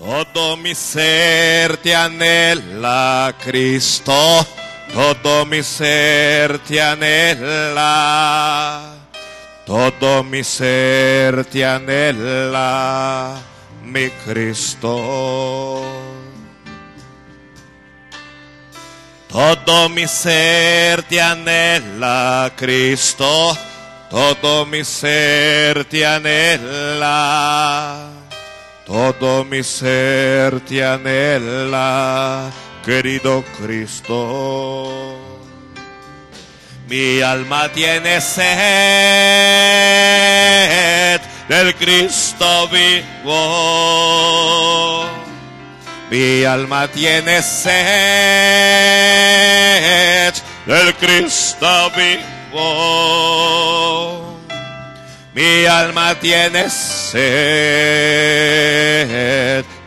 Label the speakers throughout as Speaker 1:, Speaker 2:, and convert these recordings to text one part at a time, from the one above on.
Speaker 1: Todo mi ser te anhela, Cristo. Todo mi ser te anhela. Todo mi ser te anhela, mi Cristo. Todo mi ser te anhela, Cristo. Todo mi ser te anhela. Todo mi ser te anhela, querido Cristo. Mi alma tiene sed del Cristo vivo. Mi alma tiene sed del Cristo vivo. Mi alma tiene sed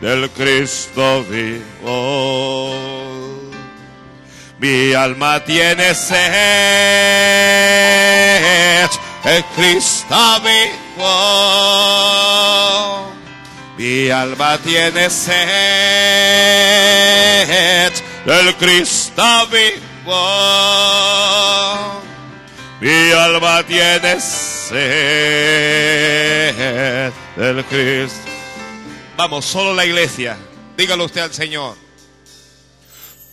Speaker 1: del Cristo vivo. Mi alma tiene sed del Cristo vivo. Mi alma tiene sed del Cristo vivo. Mi alma tiene sed del Cristo. Vamos, solo la iglesia. Dígalo usted al Señor.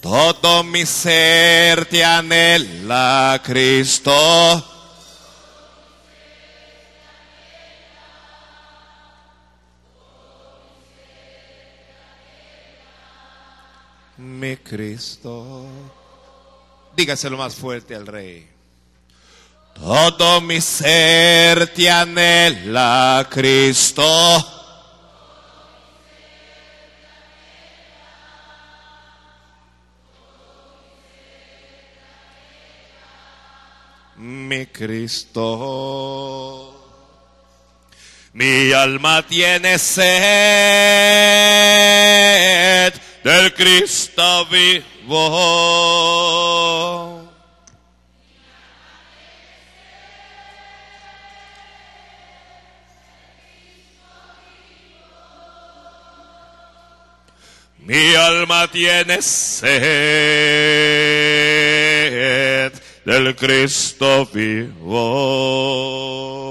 Speaker 1: Todo mi ser te anhela, Cristo. Mi Cristo. Dígaselo más fuerte al Rey. Todo mi ser te Cristo. Mi Cristo. Mi alma tiene sed del Cristo vivo. Mi alma tiene sed del Cristo vivo.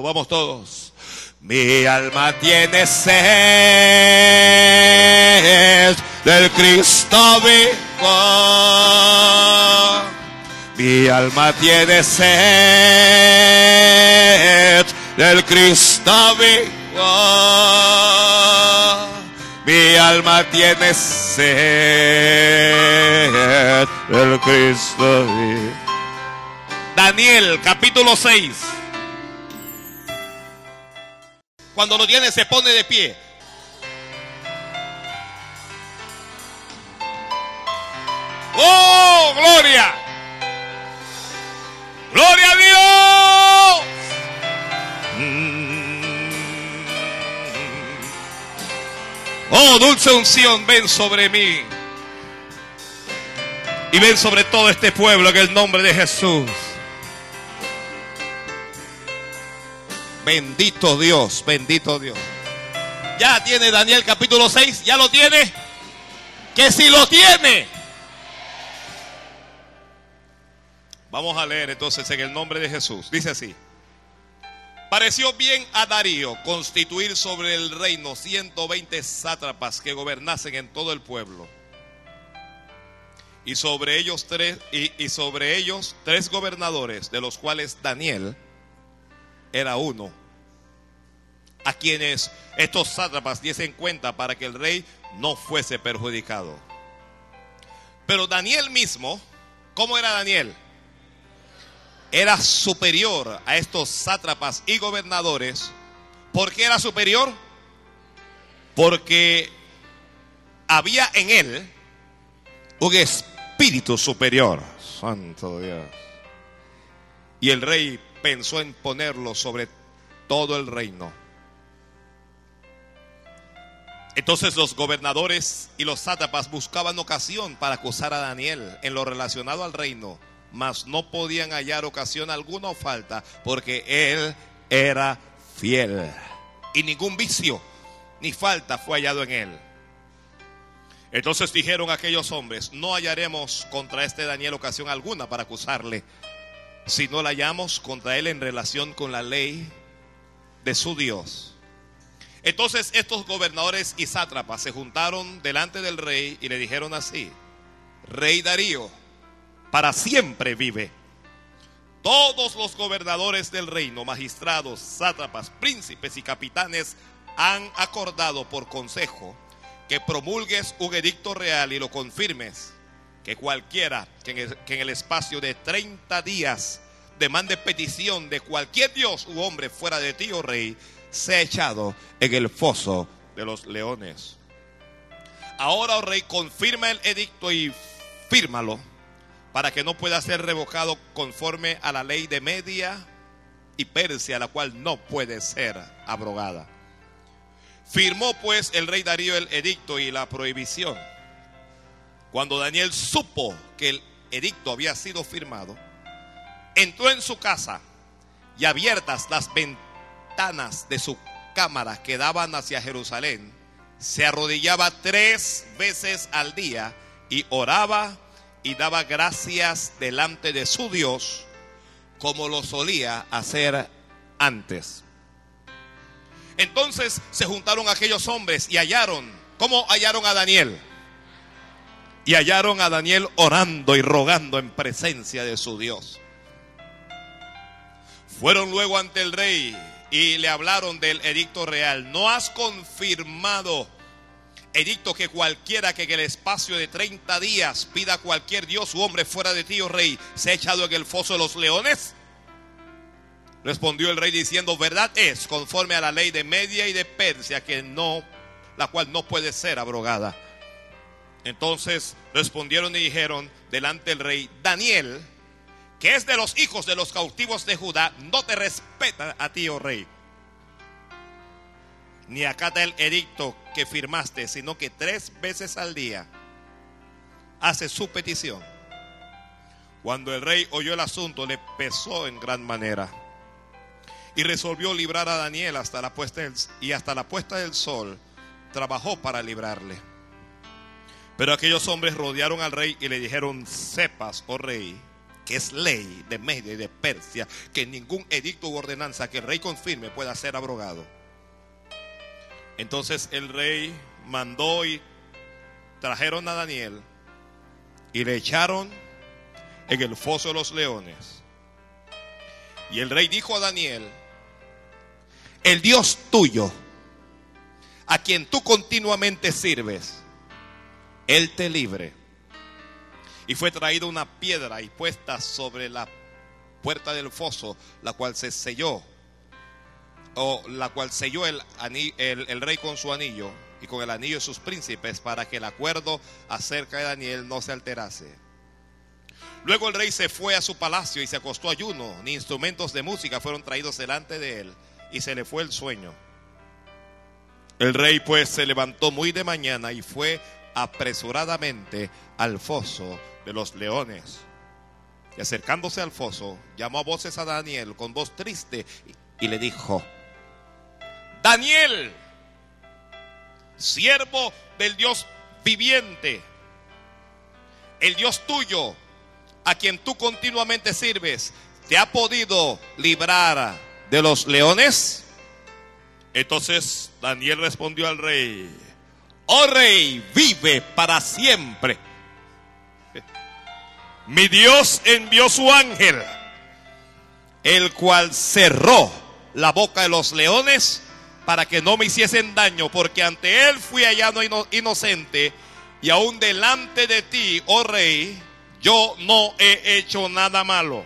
Speaker 1: Vamos todos. Mi alma tiene sed del Cristo vivo. Mi alma tiene sed del Cristo vivo. Mi alma tiene sed del Cristo. Daniel capítulo 6. Cuando lo tiene se pone de pie. ¡Oh, gloria! ¡Gloria a Dios! Mm. Oh, dulce unción, ven sobre mí. Y ven sobre todo este pueblo en el nombre de Jesús. Bendito Dios, bendito Dios. Ya tiene Daniel capítulo 6, ya lo tiene. Que si lo tiene. Vamos a leer entonces en el nombre de Jesús. Dice así. Pareció bien a Darío constituir sobre el reino 120 sátrapas que gobernasen en todo el pueblo. Y sobre ellos tres y, sobre ellos tres gobernadores, de los cuales Daniel era uno, a quienes estos sátrapas diesen cuenta para que el rey no fuese perjudicado. Pero Daniel mismo, ¿cómo era Daniel? Era superior a estos sátrapas y gobernadores. ¿Por qué era superior? Porque había en él un espíritu superior. Santo Dios. Y el rey pensó en ponerlo sobre todo el reino. Entonces los gobernadores y los sátrapas buscaban ocasión para acusar a Daniel en lo relacionado al reino, mas no podían hallar ocasión alguna o falta, porque él era fiel. Y ningún vicio ni falta fue hallado en él. Entonces dijeron aquellos hombres, no hallaremos contra este Daniel ocasión alguna para acusarle, si no la hallamos contra él en relación con la ley de su Dios. Entonces estos gobernadores y sátrapas se juntaron delante del rey y le dijeron así, Rey Darío, para siempre vive. Todos los gobernadores del reino, magistrados, sátrapas, príncipes y capitanes han acordado por consejo que promulgues un edicto real y lo confirmes, que cualquiera que en el, espacio de 30 días demande petición de cualquier dios u hombre fuera de ti, oh rey, sea echado en el foso de los leones. Ahora, oh rey, confirma el edicto y fírmalo para que no pueda ser revocado conforme a la ley de Media y Persia, la cual no puede ser abrogada. Firmó pues el rey Darío el edicto y la prohibición. Cuando Daniel supo que el edicto había sido firmado, entró en su casa y abiertas las ventanas de su cámara que daban hacia Jerusalén, se arrodillaba tres veces al día y oraba y daba gracias delante de su Dios como lo solía hacer antes. Entonces se juntaron aquellos hombres y hallaron, ¿cómo hallaron a Daniel? Y hallaron a Daniel orando y rogando en presencia de su Dios. Fueron luego ante el rey y le hablaron del edicto real. No has confirmado edicto que cualquiera que en el espacio de 30 días pida a cualquier dios u hombre fuera de ti, oh rey, se ha echado en el foso de los leones. Respondió el rey diciendo, verdad es, conforme a la ley de Media y de Persia, que no, la cual no puede ser abrogada. Entonces respondieron y dijeron delante del rey, Daniel, que es de los hijos de los cautivos de Judá, no te respeta a ti, oh rey, ni acata el edicto que firmaste, sino que tres veces al día hace su petición. Cuando el rey oyó el asunto, le pesó en gran manera y resolvió librar a Daniel hasta la puesta del, y hasta la puesta del sol trabajó para librarle. Pero aquellos hombres rodearon al rey y le dijeron, sepas, oh rey, que es ley de Media y de Persia, que ningún edicto u ordenanza que el rey confirme pueda ser abrogado. Entonces el rey mandó y trajeron a Daniel y le echaron en el foso de los leones. Y el rey dijo a Daniel, el Dios tuyo, a quien tú continuamente sirves, Él te libre. Y fue traída una piedra y puesta sobre la puerta del foso, la cual se selló, o la cual selló el, el, rey con su anillo y con el anillo de sus príncipes para que el acuerdo acerca de Daniel no se alterase. Luego el rey se fue a su palacio y se acostó ayuno, ni instrumentos de música fueron traídos delante de él y se le fue el sueño. El rey pues se levantó muy de mañana y fue apresuradamente al foso de los leones. Y acercándose al foso, llamó a voces a Daniel con voz triste y le dijo, Daniel, siervo del Dios viviente, el Dios tuyo, a quien tú continuamente sirves, te ha podido librar de los leones? Entonces Daniel respondió al rey, oh rey, vive para siempre. Mi Dios envió su ángel, el cual cerró la boca de los leones para que no me hiciesen daño, porque ante él fui hallado inocente y aún delante de ti, oh rey, yo no he hecho nada malo.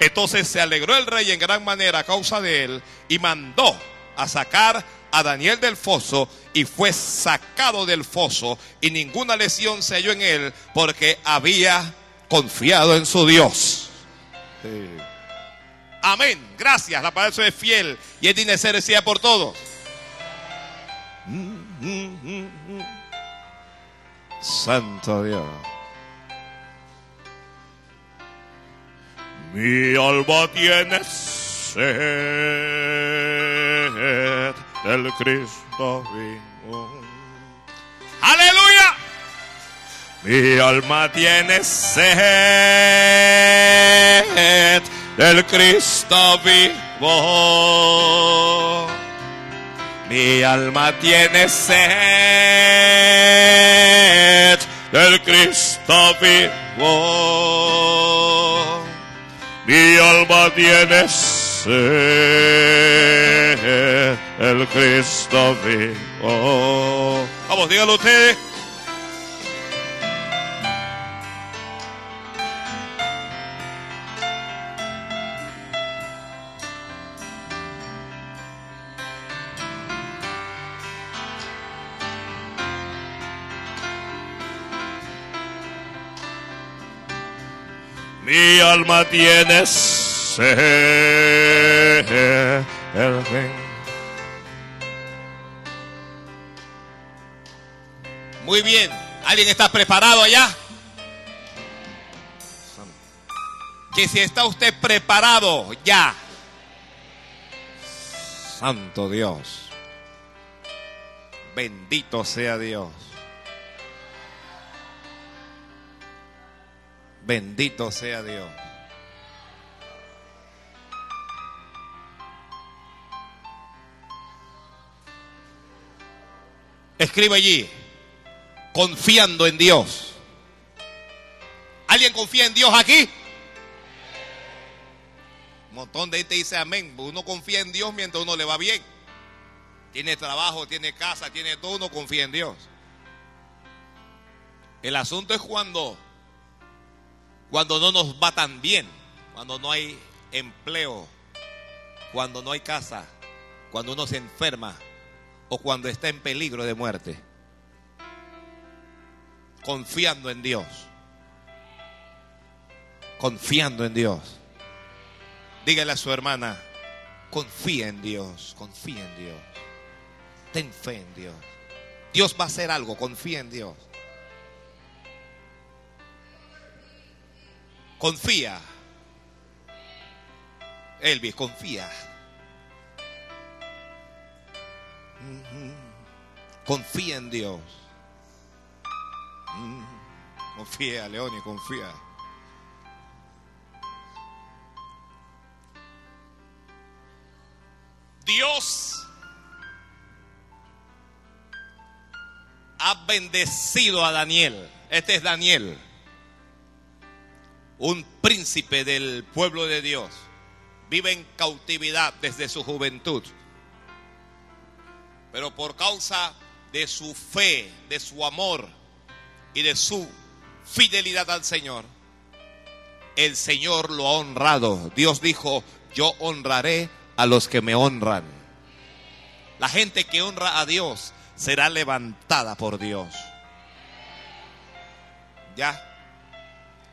Speaker 1: Entonces se alegró el rey en gran manera a causa de él y mandó a sacar a Daniel del foso y fue sacado del foso y ninguna lesión se halló en él porque había confiado en su Dios. Amén. Gracias. La palabra es fiel y es digna de por todos. Santo Dios. Mi alma tiene sed del Cristo vivo. Aleluya. Mi alma tiene sed del Cristo vivo. Mi alma tiene sed del Cristo vivo. Mi alma tiene sed del Cristo vivo. Vamos, dígalo usted. Alma tiene. Muy bien. ¿Alguien está preparado allá? Que si está usted preparado ya. Santo Dios. Bendito sea Dios. Bendito sea Dios. Escribe allí, confiando en Dios. ¿Alguien confía en Dios aquí? Un montón de gente dice amén. Uno confía en Dios mientras uno le va bien. Tiene trabajo, tiene casa, tiene todo, uno confía en Dios. El asunto es cuando cuando no nos va tan bien, cuando no hay empleo, cuando no hay casa, cuando uno se enferma o cuando está en peligro de muerte. Confiando en Dios. Confiando en Dios. Dígale a su hermana, confía en Dios, confía en Dios. Ten fe en Dios. Dios va a hacer algo, confía en Dios. Confía. Elvis, confía. Confía en Dios. Confía, Leoni, confía. Dios ha bendecido a Daniel. Este es Daniel un príncipe del pueblo de Dios, vive en cautividad desde su juventud, pero por causa de su fe, de su amor y de su fidelidad al Señor, el Señor lo ha honrado. Dios dijo, yo honraré a los que me honran. La gente que honra a Dios será levantada por Dios. ¿Ya?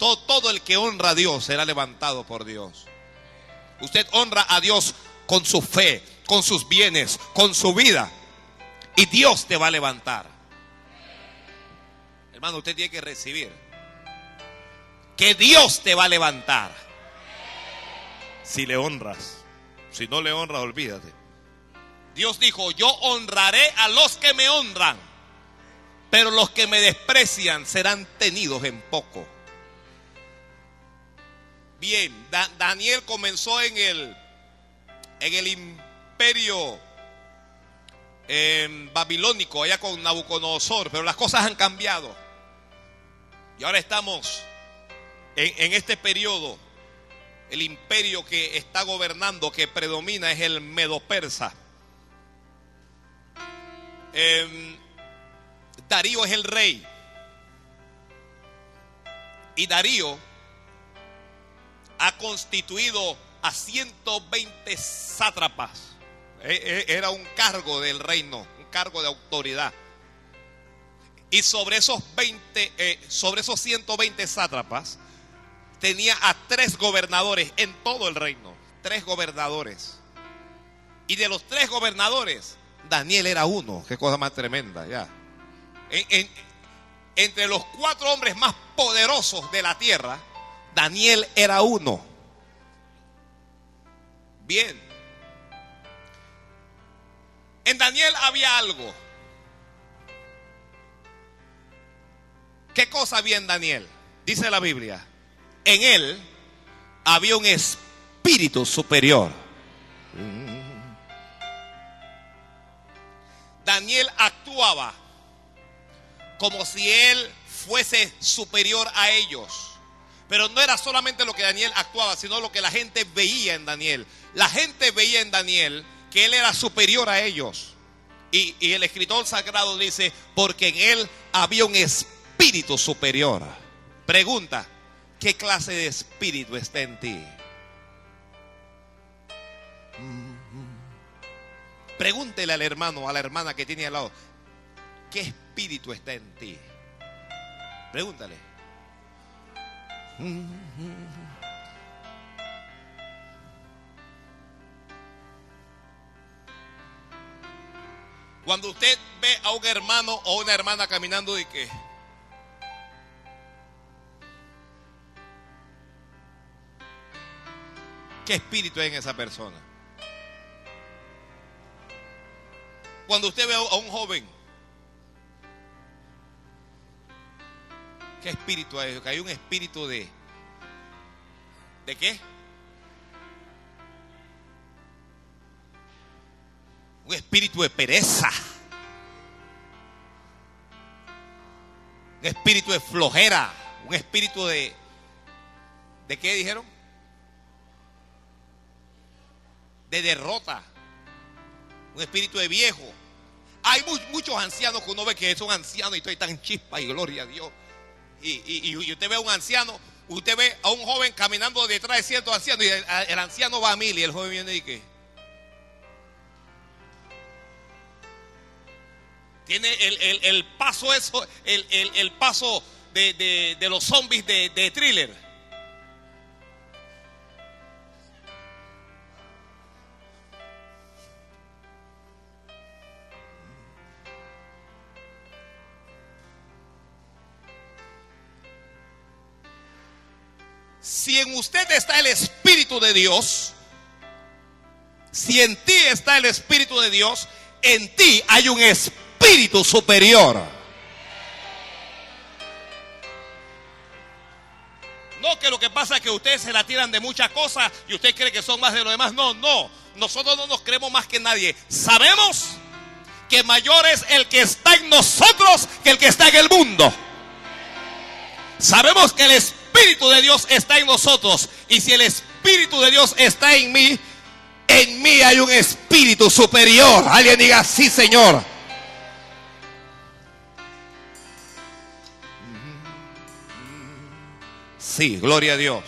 Speaker 1: Todo, el que honra a Dios será levantado por Dios. Usted honra a Dios con su fe, con sus bienes, con su vida. Y Dios te va a levantar. Hermano, usted tiene que recibir. Que Dios te va a levantar. Si le honras. Si no le honras, olvídate. Dios dijo, yo honraré a los que me honran. Pero los que me desprecian serán tenidos en poco. Bien, Daniel comenzó en el, en el imperio em, babilónico, allá con Nabucodonosor, pero las cosas han cambiado. Y ahora estamos en, este periodo. El imperio que está gobernando, que predomina, es el Medo-Persa. Em, Darío es el rey. Y Darío ha constituido a 120 sátrapas. E, e, era un cargo del reino, un cargo de autoridad. Y sobre esos 20, eh, sobre esos 120 sátrapas, tenía a tres gobernadores en todo el reino. Tres gobernadores. Y de los tres gobernadores, Daniel era uno. Qué cosa más tremenda, ya. entre los cuatro hombres más poderosos de la tierra, Daniel era uno. Bien. En Daniel había algo. ¿Qué cosa había en Daniel? Dice la Biblia. En él había un espíritu superior. Daniel actuaba como si él fuese superior a ellos. Pero no era solamente lo que Daniel actuaba, sino lo que la gente veía en Daniel. La gente veía en Daniel que él era superior a ellos. Y, el escritor sagrado dice, porque en él había un espíritu superior. Pregunta, ¿qué clase de espíritu está en ti? Pregúntele al hermano, a la hermana que tiene al lado, ¿qué espíritu está en ti? Pregúntale. Cuando usted ve a un hermano o una hermana caminando y que ¿Qué espíritu hay en esa persona? Cuando usted ve a un joven, ¿qué espíritu hay? Que hay un espíritu de ¿De qué? Un espíritu de pereza. Un espíritu de flojera. Un espíritu de... ¿De qué dijeron? De derrota. Un espíritu de viejo. Hay muchos ancianos que uno ve que son ancianos y estoy tan chispa y gloria a Dios. Y, y, usted ve a un anciano, usted ve a un joven caminando detrás de cierto anciano y el, anciano va a mil y el joven viene y qué. Tiene el, paso eso, el, paso de, los zombies de, de thriller. Si en usted está el Espíritu de Dios, si en ti está el Espíritu de Dios, en ti hay un Espíritu superior. No que lo que pasa es que ustedes se la tiran de muchas cosas y usted cree que son más de lo demás. No, no. Nosotros no nos creemos más que nadie. Sabemos que mayor es el que está en nosotros que el que está en el mundo. Sabemos que el Espíritu Espíritu de Dios está en nosotros. Y si el Espíritu de Dios está en mí, en mí hay un Espíritu superior. Alguien diga, sí, Señor. Sí, gloria a Dios.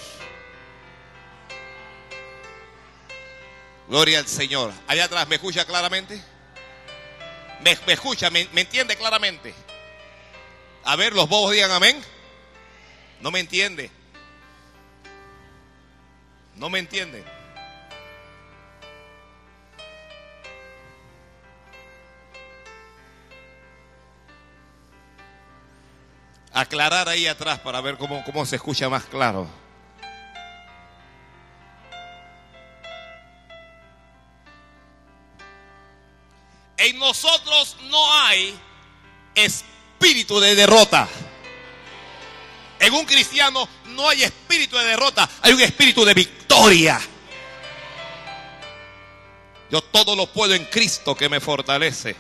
Speaker 1: Gloria al Señor. Allá atrás, ¿me escucha claramente? ¿Me, escucha? ¿Me, ¿Me entiende claramente? A ver, los bobos digan amén. No me entiende. No me entiende. Aclarar ahí atrás para ver cómo, cómo se escucha más claro. En nosotros no hay espíritu de derrota. En un cristiano no hay espíritu de derrota, hay un espíritu de victoria. Yo todo lo puedo en Cristo que me fortalece.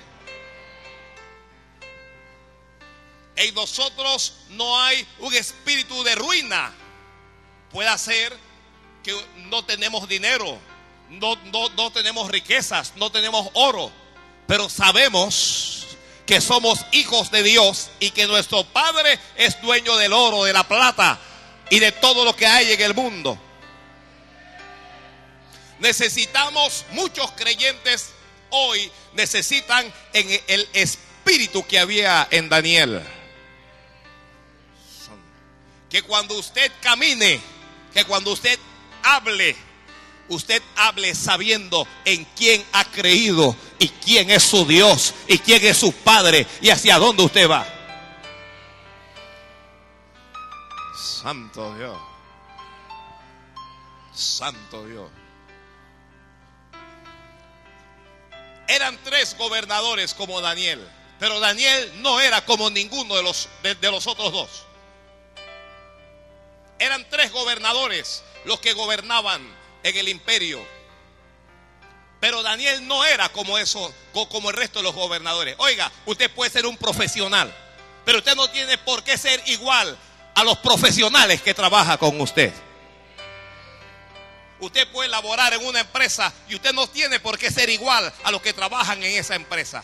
Speaker 1: En nosotros no hay un espíritu de ruina. Puede ser que no tenemos dinero, no, no, no tenemos riquezas, no tenemos oro, pero sabemos que somos hijos de Dios y que nuestro Padre es dueño del oro, de la plata y de todo lo que hay en el mundo. Necesitamos, muchos creyentes hoy necesitan en el espíritu que había en Daniel. Que cuando usted camine, que cuando usted hable, usted hable sabiendo en quién ha creído y quién es su Dios y quién es su Padre y hacia dónde usted va. Santo Dios. Santo Dios. Eran tres gobernadores como Daniel, Pero Daniel no era como ninguno de los, de, de los otros dos. Eran tres gobernadores los que gobernaban en el imperio. Pero Daniel no era como eso, co- como el resto de los gobernadores. Oiga, usted puede ser un profesional, pero usted no tiene por qué ser igual a los profesionales que trabajan con usted. Usted puede laborar en una empresa y usted no tiene por qué ser igual a los que trabajan en esa empresa.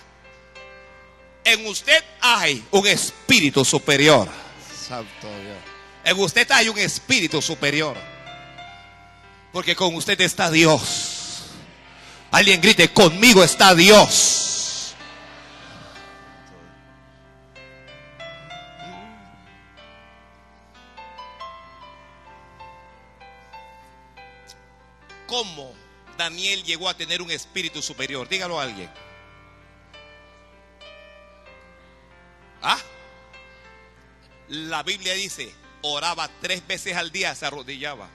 Speaker 1: En usted hay un espíritu superior. Santo Dios. En usted hay un espíritu superior. Porque con usted está Dios. Alguien grite, conmigo está Dios. ¿Cómo Daniel llegó a tener un espíritu superior? Dígalo a alguien. ¿Ah? La Biblia dice, oraba tres veces al día, se arrodillaba.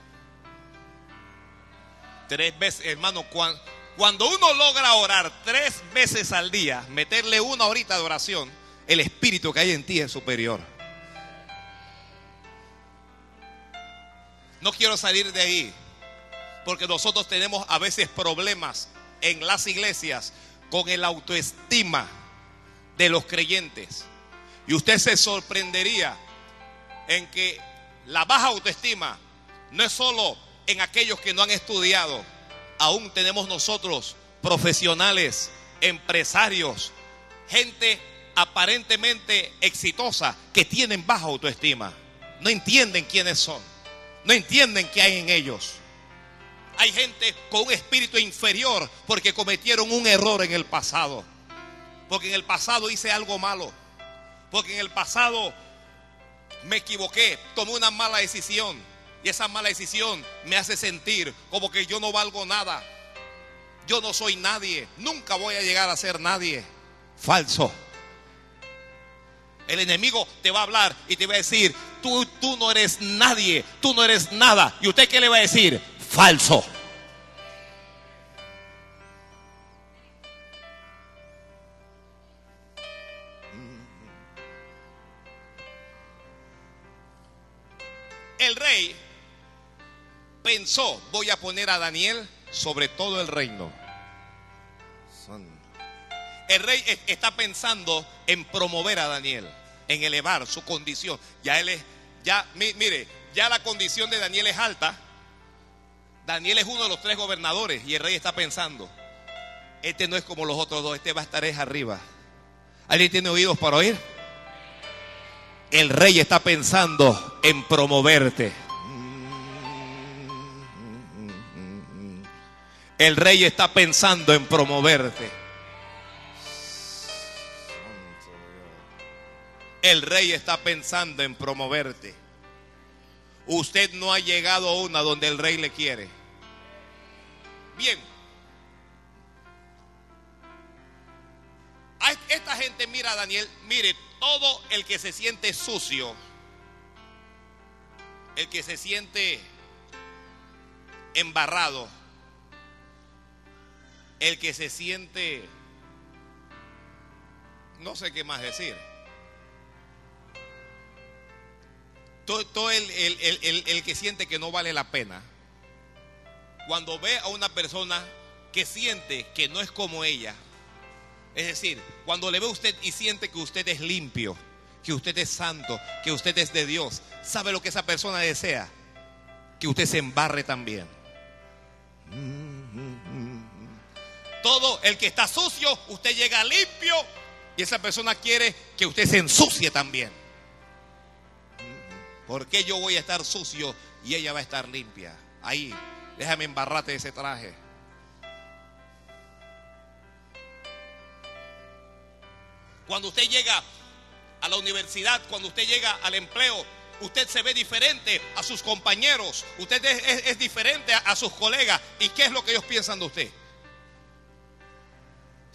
Speaker 1: Tres veces, hermano, cuan- cuando uno logra orar tres veces al día, meterle una horita de oración, el espíritu que hay en ti es superior. No quiero salir de ahí, porque nosotros tenemos a veces problemas en las iglesias con el autoestima de los creyentes. Y usted se sorprendería en que la baja autoestima no es solo en aquellos que no han estudiado. Aún tenemos nosotros profesionales, empresarios, gente aparentemente exitosa que tienen baja autoestima. No entienden quiénes son. No entienden qué hay en ellos. Hay gente con un espíritu inferior porque cometieron un error en el pasado. Porque en el pasado hice algo malo. Porque en el pasado me equivoqué, tomé una mala decisión. Y esa mala decisión me hace sentir como que yo no valgo nada. Yo no soy nadie. Nunca voy a llegar a ser nadie. Falso. El enemigo te va a hablar y te va a decir, tú, tú no eres nadie, tú no eres nada. ¿Y usted qué le va a decir? Falso. Voy a poner a Daniel sobre todo el reino. El rey es- está pensando en promover a Daniel, en elevar su condición. Ya él es, ya, mi- mire, ya la condición de Daniel es alta. Daniel es uno de los tres gobernadores y el rey está pensando, este no es como los otros dos, este va a estar es arriba. ¿Alguien tiene oídos para oír? El rey está pensando en promoverte. El rey está pensando en promoverte. El rey está pensando en promoverte. Usted no ha llegado a una donde el rey le quiere. Bien. Esta gente mira Daniel, mire, todo el que se siente sucio, el que se siente embarrado, el que se siente, no sé qué más decir. Todo, el, el- el- el- que siente que no vale la pena, cuando ve a una persona que siente que no es como ella, es decir, cuando le ve a usted y siente que usted es limpio, que usted es santo, que usted es de Dios, ¿sabe lo que esa persona desea? Que usted se embarre también. Todo el que está sucio, usted llega limpio y esa persona quiere que usted se ensucie también. ¿Por qué yo voy a estar sucio y ella va a estar limpia? Ahí, déjame embarrarte ese traje. Cuando usted llega a la universidad, cuando usted llega al empleo, usted se ve diferente a sus compañeros, usted es, diferente a sus colegas. ¿Y qué es lo que ellos piensan de usted?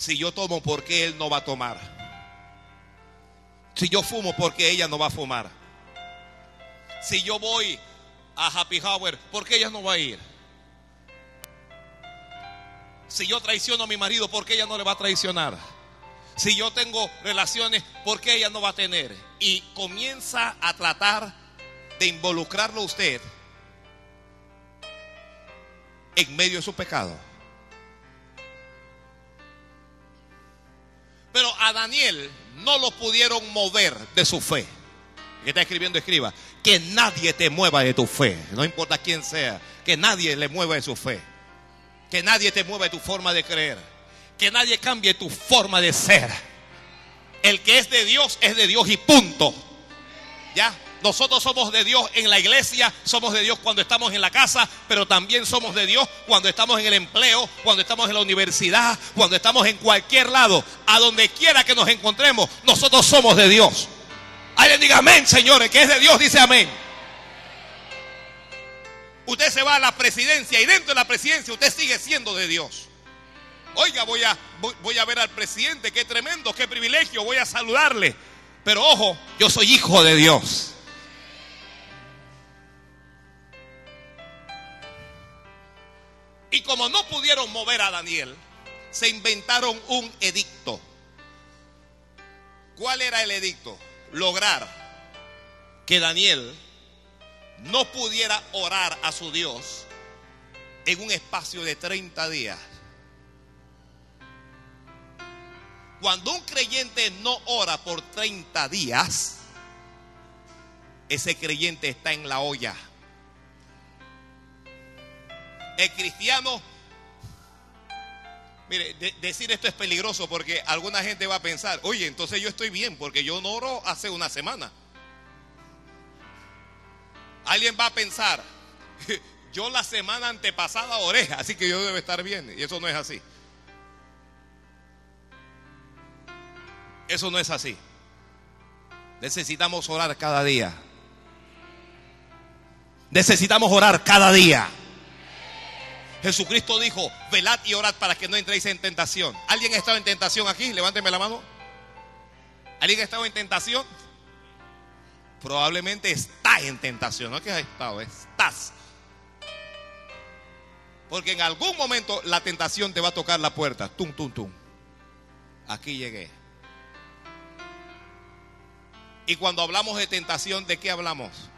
Speaker 1: Si yo tomo, ¿por qué él no va a tomar? Si yo fumo, ¿por qué ella no va a fumar? Si yo voy a Happy Hour, ¿por qué ella no va a ir? Si yo traiciono a mi marido, ¿por qué ella no le va a traicionar? Si yo tengo relaciones, ¿por qué ella no va a tener? Y comienza a tratar de involucrarlo usted en medio de su pecado. Pero a Daniel no lo pudieron mover de su fe. Que está escribiendo, escriba. Que nadie te mueva de tu fe. No importa quién sea. Que nadie le mueva de su fe. Que nadie te mueva de tu forma de creer. Que nadie cambie tu forma de ser. El que es de Dios es de Dios y punto. ¿Ya? Nosotros somos de Dios en la iglesia, somos de Dios cuando estamos en la casa, pero también somos de Dios cuando estamos en el empleo, cuando estamos en la universidad, cuando estamos en cualquier lado, a donde quiera que nos encontremos, nosotros somos de Dios. Alguien diga amén, señores, que es de Dios, dice amén. Usted se va a la presidencia y dentro de la presidencia usted sigue siendo de Dios. Oiga, voy a, voy, voy a ver al presidente, qué tremendo, qué privilegio, voy a saludarle. Pero ojo, yo soy hijo de Dios. Y como no pudieron mover a Daniel, se inventaron un edicto. ¿Cuál era el edicto? Lograr que Daniel no pudiera orar a su Dios en un espacio de 30 días. Cuando un creyente no ora por 30 días, ese creyente está en la olla. El cristiano, mire, de- decir esto es peligroso porque alguna gente va a pensar, oye, entonces yo estoy bien porque yo no oro hace una semana. Alguien va a pensar, yo la semana antepasada oré, así que yo debo estar bien. Y eso no es así. Eso no es así. Necesitamos orar cada día. Necesitamos orar cada día. Jesucristo dijo, velad y orad para que no entréis en tentación. ¿Alguien ha estado en tentación aquí? Levánteme la mano. ¿Alguien ha estado en tentación? Probablemente está en tentación. No que has estado, estás. Porque en algún momento la tentación te va a tocar la puerta. Tum, tum, tum. Aquí llegué. Y cuando hablamos de tentación, ¿de qué hablamos?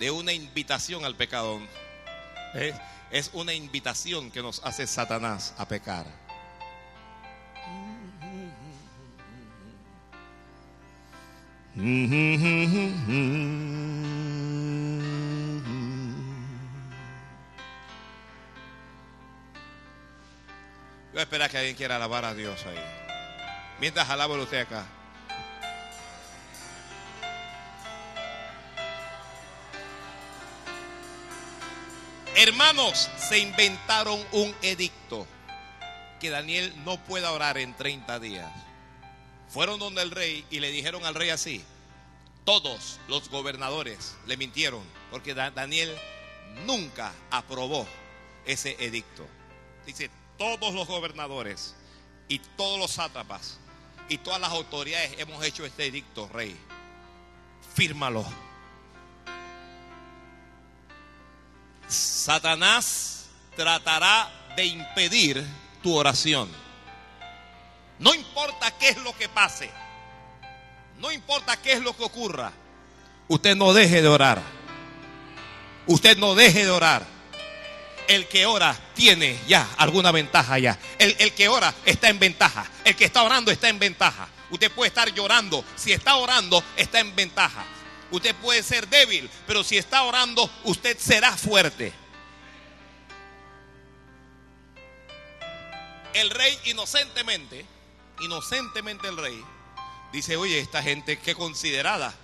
Speaker 1: De una invitación al pecado. Es, es una invitación que nos hace Satanás a pecar. Yo voy a esperar que alguien quiera alabar a Dios ahí. Mientras alábalo usted acá. Hermanos, se inventaron un edicto que Daniel no pueda orar en 30 días. Fueron donde el rey y le dijeron al rey así. Todos los gobernadores le mintieron porque Da- Daniel nunca aprobó ese edicto. Dice, todos los gobernadores y todos los sátrapas y todas las autoridades hemos hecho este edicto, rey. Fírmalo. Satanás tratará de impedir tu oración. No importa qué es lo que pase. No importa qué es lo que ocurra. Usted no deje de orar. Usted no deje de orar. El que ora tiene ya alguna ventaja ya. El, el que ora está en ventaja. El que está orando está en ventaja. Usted puede estar llorando. Si está orando, está en ventaja. Usted puede ser débil, pero si está orando, usted será fuerte. El rey inocentemente, inocentemente el rey, dice, oye, esta gente qué considerada.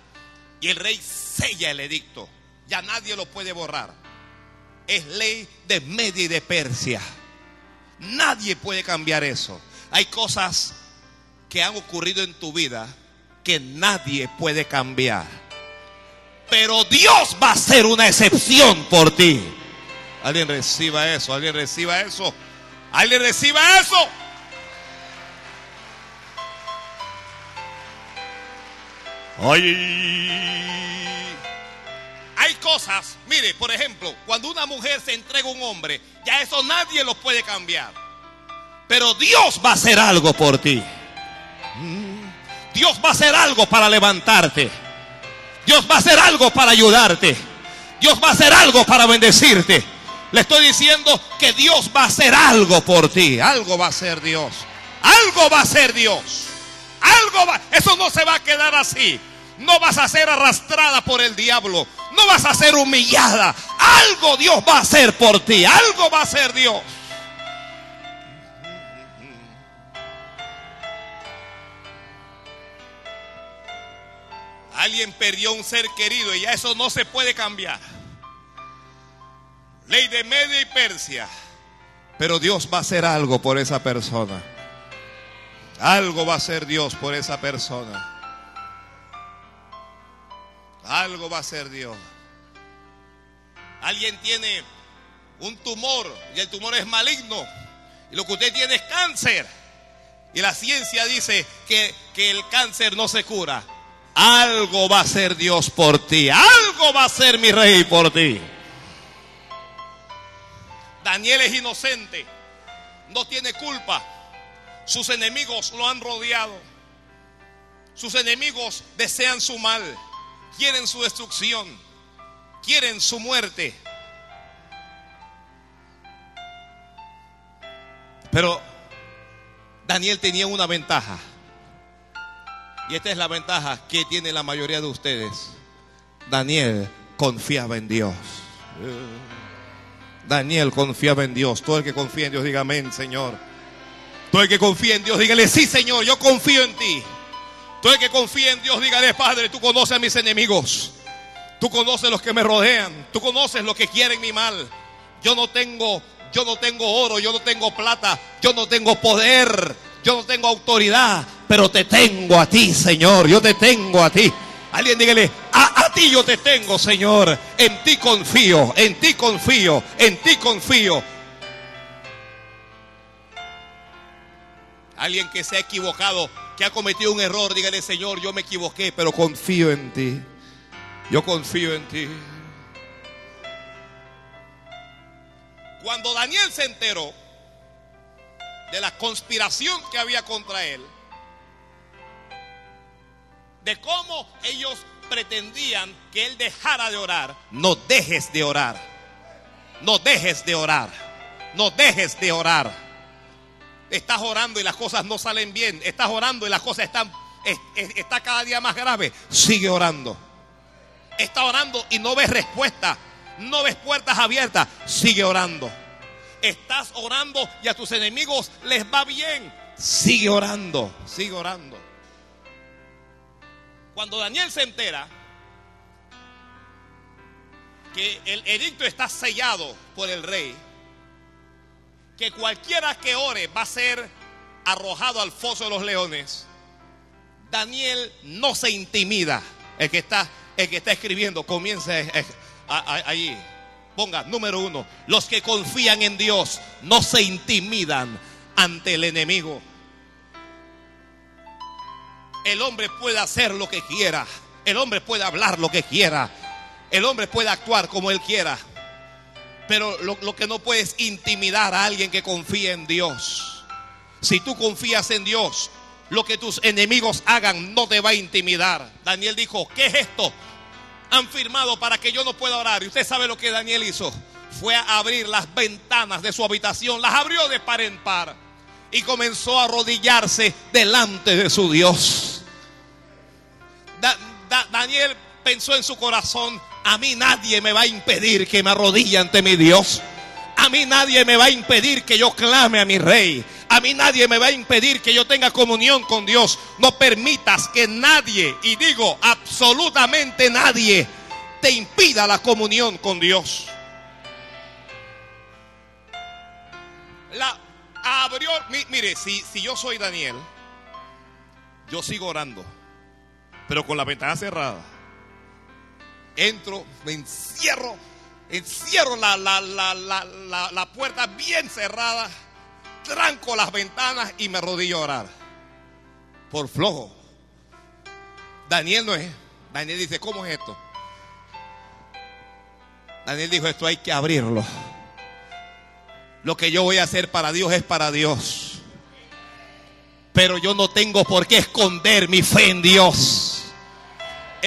Speaker 1: Y el rey sella el edicto. Ya nadie lo puede borrar. Es ley de Media y de Persia. Nadie puede cambiar eso. Hay cosas que han ocurrido en tu vida que nadie puede cambiar. Pero Dios va a hacer una excepción por ti. Alguien reciba eso, alguien reciba eso. Alguien reciba eso. Ay. Hay cosas, mire, por ejemplo, cuando una mujer se entrega a un hombre, ya eso nadie lo puede cambiar. Pero Dios va a hacer algo por ti. Dios va a hacer algo para levantarte. Dios va a hacer algo para ayudarte. Dios va a hacer algo para bendecirte. Le estoy diciendo que Dios va a hacer algo por ti. Algo va a hacer Dios. Algo va a hacer Dios. Algo va. Eso no se va a quedar así. No vas a ser arrastrada por el diablo. No vas a ser humillada. Algo Dios va a hacer por ti. Algo va a hacer Dios. Alguien perdió un ser querido y ya eso no se puede cambiar. Ley de Media y Persia. Pero Dios va a hacer algo por esa persona. Algo va a hacer Dios por esa persona. Algo va a hacer Dios. Alguien tiene un tumor y el tumor es maligno. Y lo que usted tiene es cáncer. Y la ciencia dice que, que el cáncer no se cura. Algo va a hacer Dios por ti. Algo va a hacer mi rey por ti. Daniel es inocente. No tiene culpa. Sus enemigos lo han rodeado. Sus enemigos desean su mal. Quieren su destrucción. Quieren su muerte. Pero Daniel tenía una ventaja. Y esta es la ventaja que tiene la mayoría de ustedes. Daniel confiaba en Dios. Daniel confiaba en Dios. Todo el que confía en Dios, diga amén, Señor. Todo el que confía en Dios, dígale, sí, Señor, yo confío en ti. Todo el que confía en Dios, dígale, Padre, tú conoces a mis enemigos. Tú conoces los que me rodean. Tú conoces los que quieren mi mal. Yo no tengo, yo no tengo oro, yo no tengo plata, yo no tengo poder, yo no tengo autoridad, pero te tengo a ti, Señor. Yo te tengo a ti. Alguien dígale, a, ti yo te tengo, Señor. En ti confío, en ti confío, en ti confío. Alguien que se ha equivocado, que ha cometido un error, dígale, Señor, yo me equivoqué, pero confío en ti. Yo confío en ti. Cuando Daniel se enteró de la conspiración que había contra él, de cómo ellos pretendían que él dejara de orar, no dejes de orar. No dejes de orar. No dejes de orar. Estás orando y las cosas no salen bien. Estás orando y las cosas están es, es, está cada día más grave. Sigue orando. Está orando y no ves respuesta. No ves puertas abiertas. Sigue orando. Estás orando y a tus enemigos les va bien. Sigue orando. Sigue orando. Cuando Daniel se entera que el edicto está sellado por el rey, que cualquiera que ore va a ser arrojado al foso de los leones, Daniel no se intimida. El que está, el que está escribiendo, comience allí. Ponga, número uno, los que confían en Dios no se intimidan ante el enemigo. El hombre puede hacer lo que quiera. El hombre puede hablar lo que quiera. El hombre puede actuar como él quiera. Pero lo, que no puede es intimidar a alguien que confía en Dios. Si tú confías en Dios, lo que tus enemigos hagan no te va a intimidar. Daniel dijo, ¿qué es esto? Han firmado para que yo no pueda orar. Y usted sabe lo que Daniel hizo. Fue a abrir las ventanas de su habitación. Las abrió de par en par. Y comenzó a arrodillarse delante de su Dios. Da, da, Daniel pensó en su corazón, a mí nadie me va a impedir que me arrodille ante mi Dios. A mí nadie me va a impedir que yo clame a mi rey. A mí nadie me va a impedir que yo tenga comunión con Dios. No permitas que nadie, y digo absolutamente nadie, te impida la comunión con Dios. La abrió, mire, si, si yo soy Daniel, yo sigo orando, pero con la ventana cerrada entro, me encierro, encierro la, la, la, la, puerta bien cerrada, tranco las ventanas y me arrodillo a orar. Por flojo. Daniel no es. Daniel dice, ¿cómo es esto? Daniel dijo, esto hay que abrirlo. Lo que yo voy a hacer para Dios es para Dios. pero yo no tengo por qué esconder mi fe en Dios.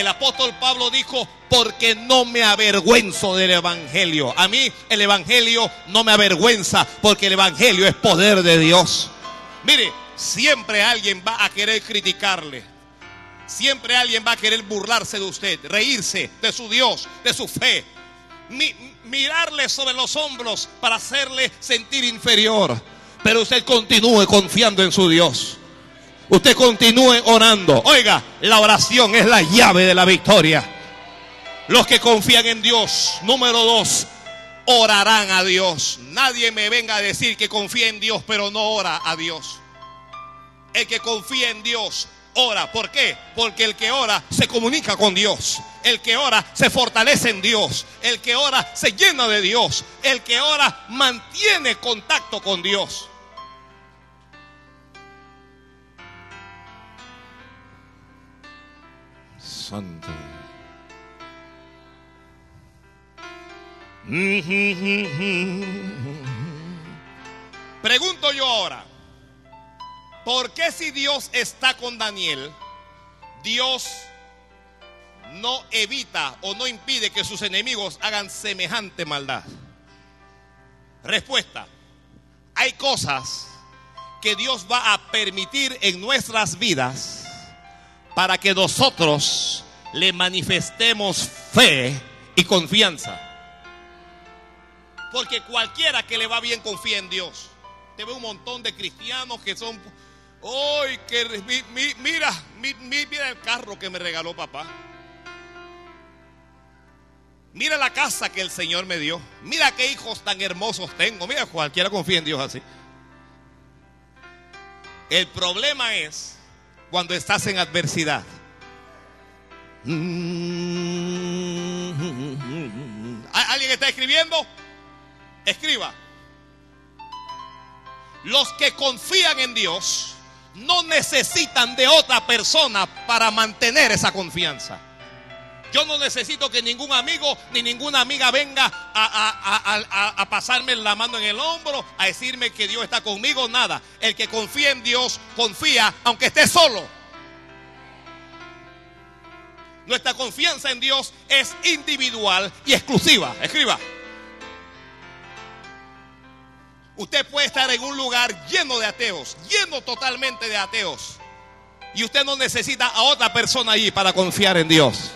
Speaker 1: El apóstol Pablo dijo, porque no me avergüenzo del Evangelio. A mí el Evangelio no me avergüenza, porque el Evangelio es poder de Dios. Mire, siempre alguien va a querer criticarle. Siempre alguien va a querer burlarse de usted, reírse de su Dios, de su fe. mirarle sobre los hombros para hacerle sentir inferior. Pero usted continúe confiando en su Dios. Usted continúe orando. Oiga, la oración es la llave de la victoria. Los que confían en Dios, número dos, orarán a Dios. Nadie me venga a decir que confía en Dios, pero no ora a Dios. El que confía en Dios ora. ¿Por qué? Porque el que ora se comunica con Dios. El que ora se fortalece en Dios. El que ora se llena de Dios. El que ora mantiene contacto con Dios. Santo. Pregunto yo ahora, ¿por qué si Dios está con Daniel, Dios no evita o no impide que sus enemigos hagan semejante maldad? Respuesta, hay cosas que Dios va a permitir en nuestras vidas para que nosotros le manifestemos fe y confianza. Porque cualquiera que le va bien confía en Dios. Te ve un montón de cristianos que son, ¡ay! que mira, mira el carro que me regaló papá. Mira la casa que el Señor me dio. Mira qué hijos tan hermosos tengo. Mira, cualquiera confía en Dios así. El problema es cuando estás en adversidad. ¿Alguien está escribiendo? Escriba. Los que confían en Dios no necesitan de otra persona para mantener esa confianza. Yo no necesito que ningún amigo ni ninguna amiga venga a, a, pasarme la mano en el hombro, a decirme que Dios está conmigo, nada. El que confía en Dios, confía aunque esté solo. Nuestra confianza en Dios es individual y exclusiva. Escriba. Usted puede estar en un lugar lleno de ateos, lleno totalmente de ateos. Y usted no necesita a otra persona allí para confiar en Dios.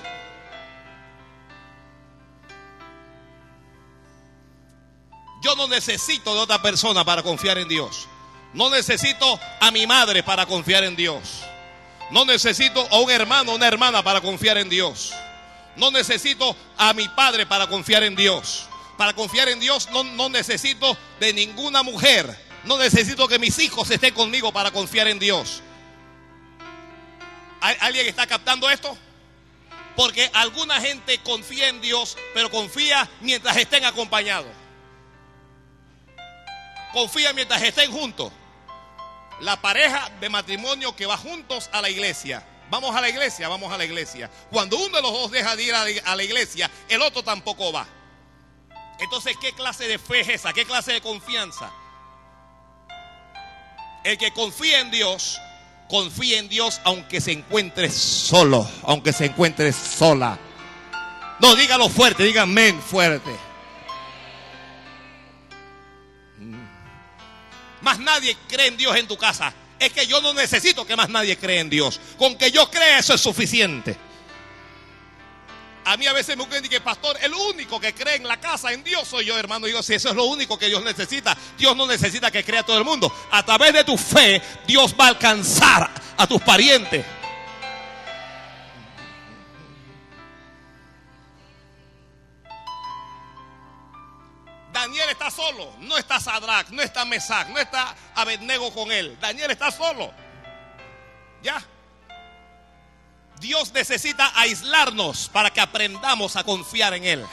Speaker 1: Yo no necesito de otra persona para confiar en Dios. No necesito a mi madre para confiar en Dios. No necesito a un hermano o una hermana para confiar en Dios. No necesito a mi padre para confiar en Dios. Para confiar en Dios no, necesito de ninguna mujer. No necesito que mis hijos estén conmigo para confiar en Dios. ¿Alguien está captando esto? Porque alguna gente confía en Dios, pero confía mientras estén acompañados confía mientras estén juntos. La pareja de matrimonio que va juntos a la iglesia. Vamos a la iglesia, vamos a la iglesia. Cuando uno de los dos deja de ir a la iglesia, el otro tampoco va. Entonces, ¿qué clase de fe es esa? ¿Qué clase de confianza? El que confía en Dios, confía en Dios aunque se encuentre solo, aunque se encuentre sola. No, dígalo fuerte, digan fuerte. Más nadie cree en Dios en tu casa. Es que yo no necesito que más nadie cree en Dios. Con que yo crea eso es suficiente. A mí a veces me ocurre que, pastor, el único que cree en la casa, en Dios soy yo, hermano. Digo, si eso es lo único que Dios necesita, Dios no necesita que crea todo el mundo. A través de tu fe, Dios va a alcanzar a tus parientes. Daniel está solo, no está Sadrach, no está Mesach, no está Abednego con él. Daniel está solo. Ya. Dios necesita aislarnos para que aprendamos a confiar en Él.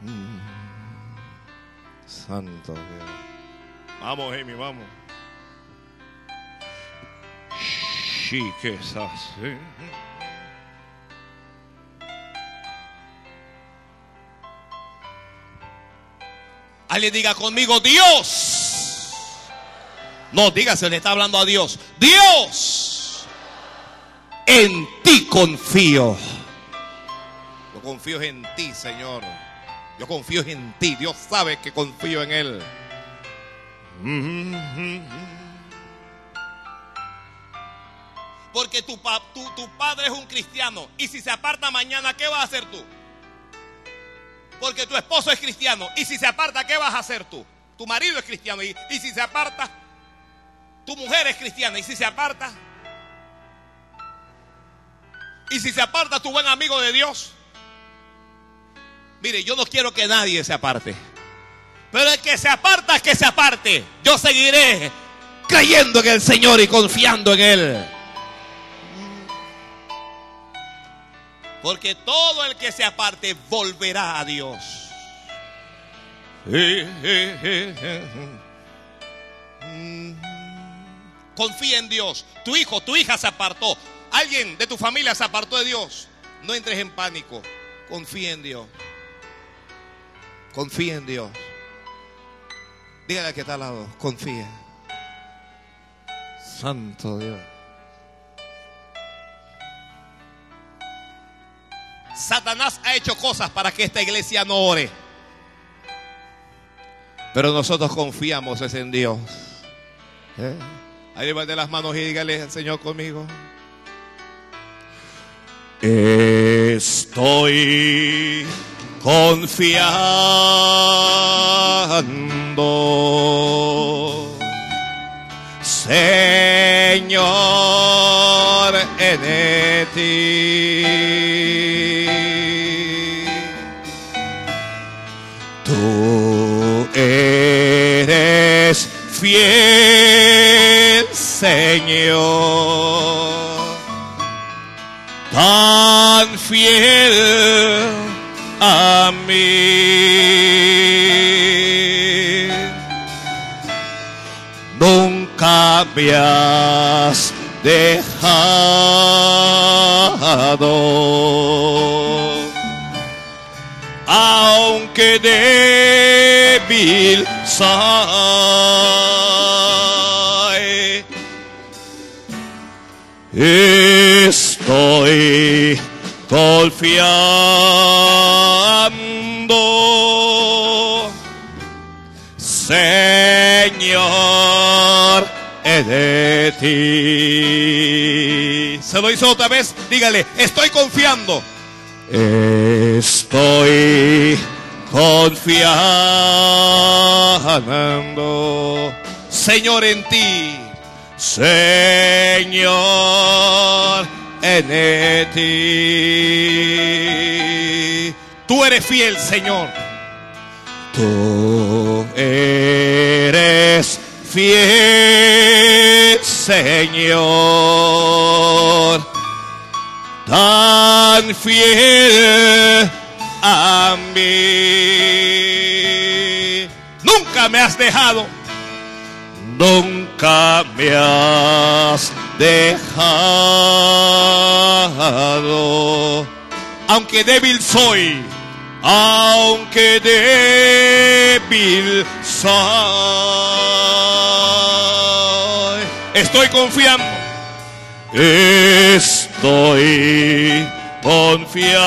Speaker 1: Mm. Santo Dios. Vamos, Amy, vamos. Sí, que es así. Alguien diga conmigo, Dios No, dígase, le está hablando a Dios. Dios, en ti confío. Yo confío en ti, Señor. Yo confío en ti. Dios sabe que confío en Él. Porque tu, tu, padre es un cristiano. Y si se aparta mañana, ¿qué vas a hacer tú? Porque tu esposo es cristiano. Y si se aparta, ¿qué vas a hacer tú? Tu marido es cristiano. Y, y si se aparta, tu mujer es cristiana. Y si se aparta. Y si se aparta tu buen amigo de Dios. Mire, yo no quiero que nadie se aparte. Pero el que se aparta, que se aparte. Yo seguiré creyendo en el Señor y confiando en Él. Porque todo el que se aparte volverá a Dios. Confía en Dios. Tu hijo, tu hija se apartó. Alguien de tu familia se apartó de Dios. No entres en pánico. Confía en Dios. Confía en Dios. Dígale que está al lado. Confía. Santo Dios. Satanás ha hecho cosas para que esta iglesia no ore. Pero nosotros confiamos en Dios. ¿Eh? Ahí levante las manos y dígale al Señor conmigo. Estoy confiando, Señor, en ti. Fiel, Señor, tan fiel a mí. Nunca me has dejado aunque débil soy. Estoy confiando, Señor, de ti. Se lo hizo otra vez, dígale, estoy confiando. Estoy confiando, Señor, en ti, Señor, en ti. Tú eres fiel, Señor. Tú eres fiel, Señor tan fiel a mí. Nunca me has dejado, nunca me has dejado. Aunque débil soy, aunque débil soy, estoy confiando Estoy confiando,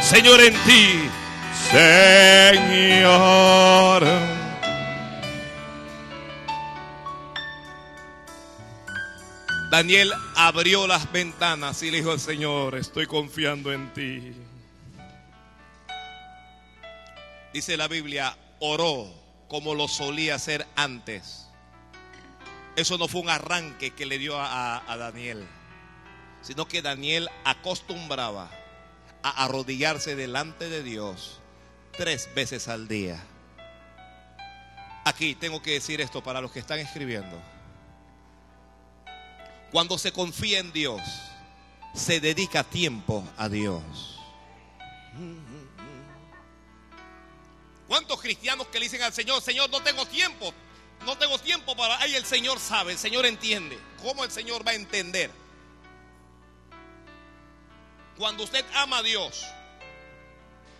Speaker 1: Señor, en ti, Señor. Daniel abrió las ventanas y le dijo al Señor, estoy confiando en ti. Dice la Biblia, oró como lo solía hacer antes. Eso no fue un arranque que le dio a, Daniel, sino que Daniel acostumbraba a arrodillarse delante de Dios tres veces al día. Aquí tengo que decir esto para los que están escribiendo. Cuando se confía en Dios, se dedica tiempo a Dios. ¿Cuántos cristianos que le dicen al Señor, Señor, no tengo tiempo? No tengo tiempo para... Ahí el Señor sabe, el Señor entiende. ¿Cómo el Señor va a entender? Cuando usted ama a Dios,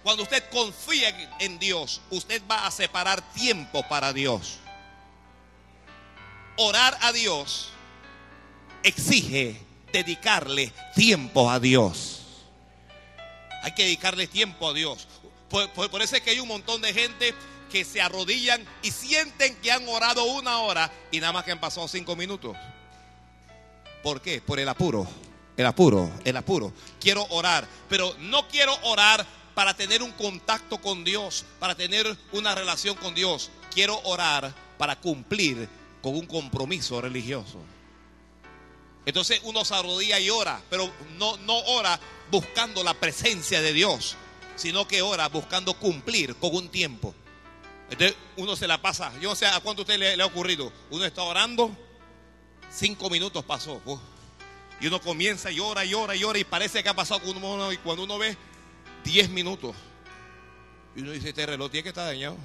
Speaker 1: Cuando usted confía en Dios, usted va a separar tiempo para Dios. Orar a Dios exige dedicarle tiempo a Dios. Hay que dedicarle tiempo a Dios. Por, eso es que hay un montón de gente que se arrodillan y sienten que han orado una hora y nada más que han pasado cinco minutos. ¿Por qué? Por el apuro. El apuro, el apuro. Quiero orar, pero no quiero orar para tener un contacto con Dios, para tener una relación con Dios. Quiero orar para cumplir con un compromiso religioso. Entonces uno se arrodilla y ora, pero no, no ora buscando la presencia de Dios, sino que ora buscando cumplir con un tiempo. Entonces uno se la pasa. Yo no sé a cuánto a usted le, ha ocurrido. Uno está orando, cinco minutos pasó. y uno comienza y ora y ora y ora y parece que ha pasado con uno y cuando uno ve 10 minutos. Y uno dice, este reloj tiene que estar dañado.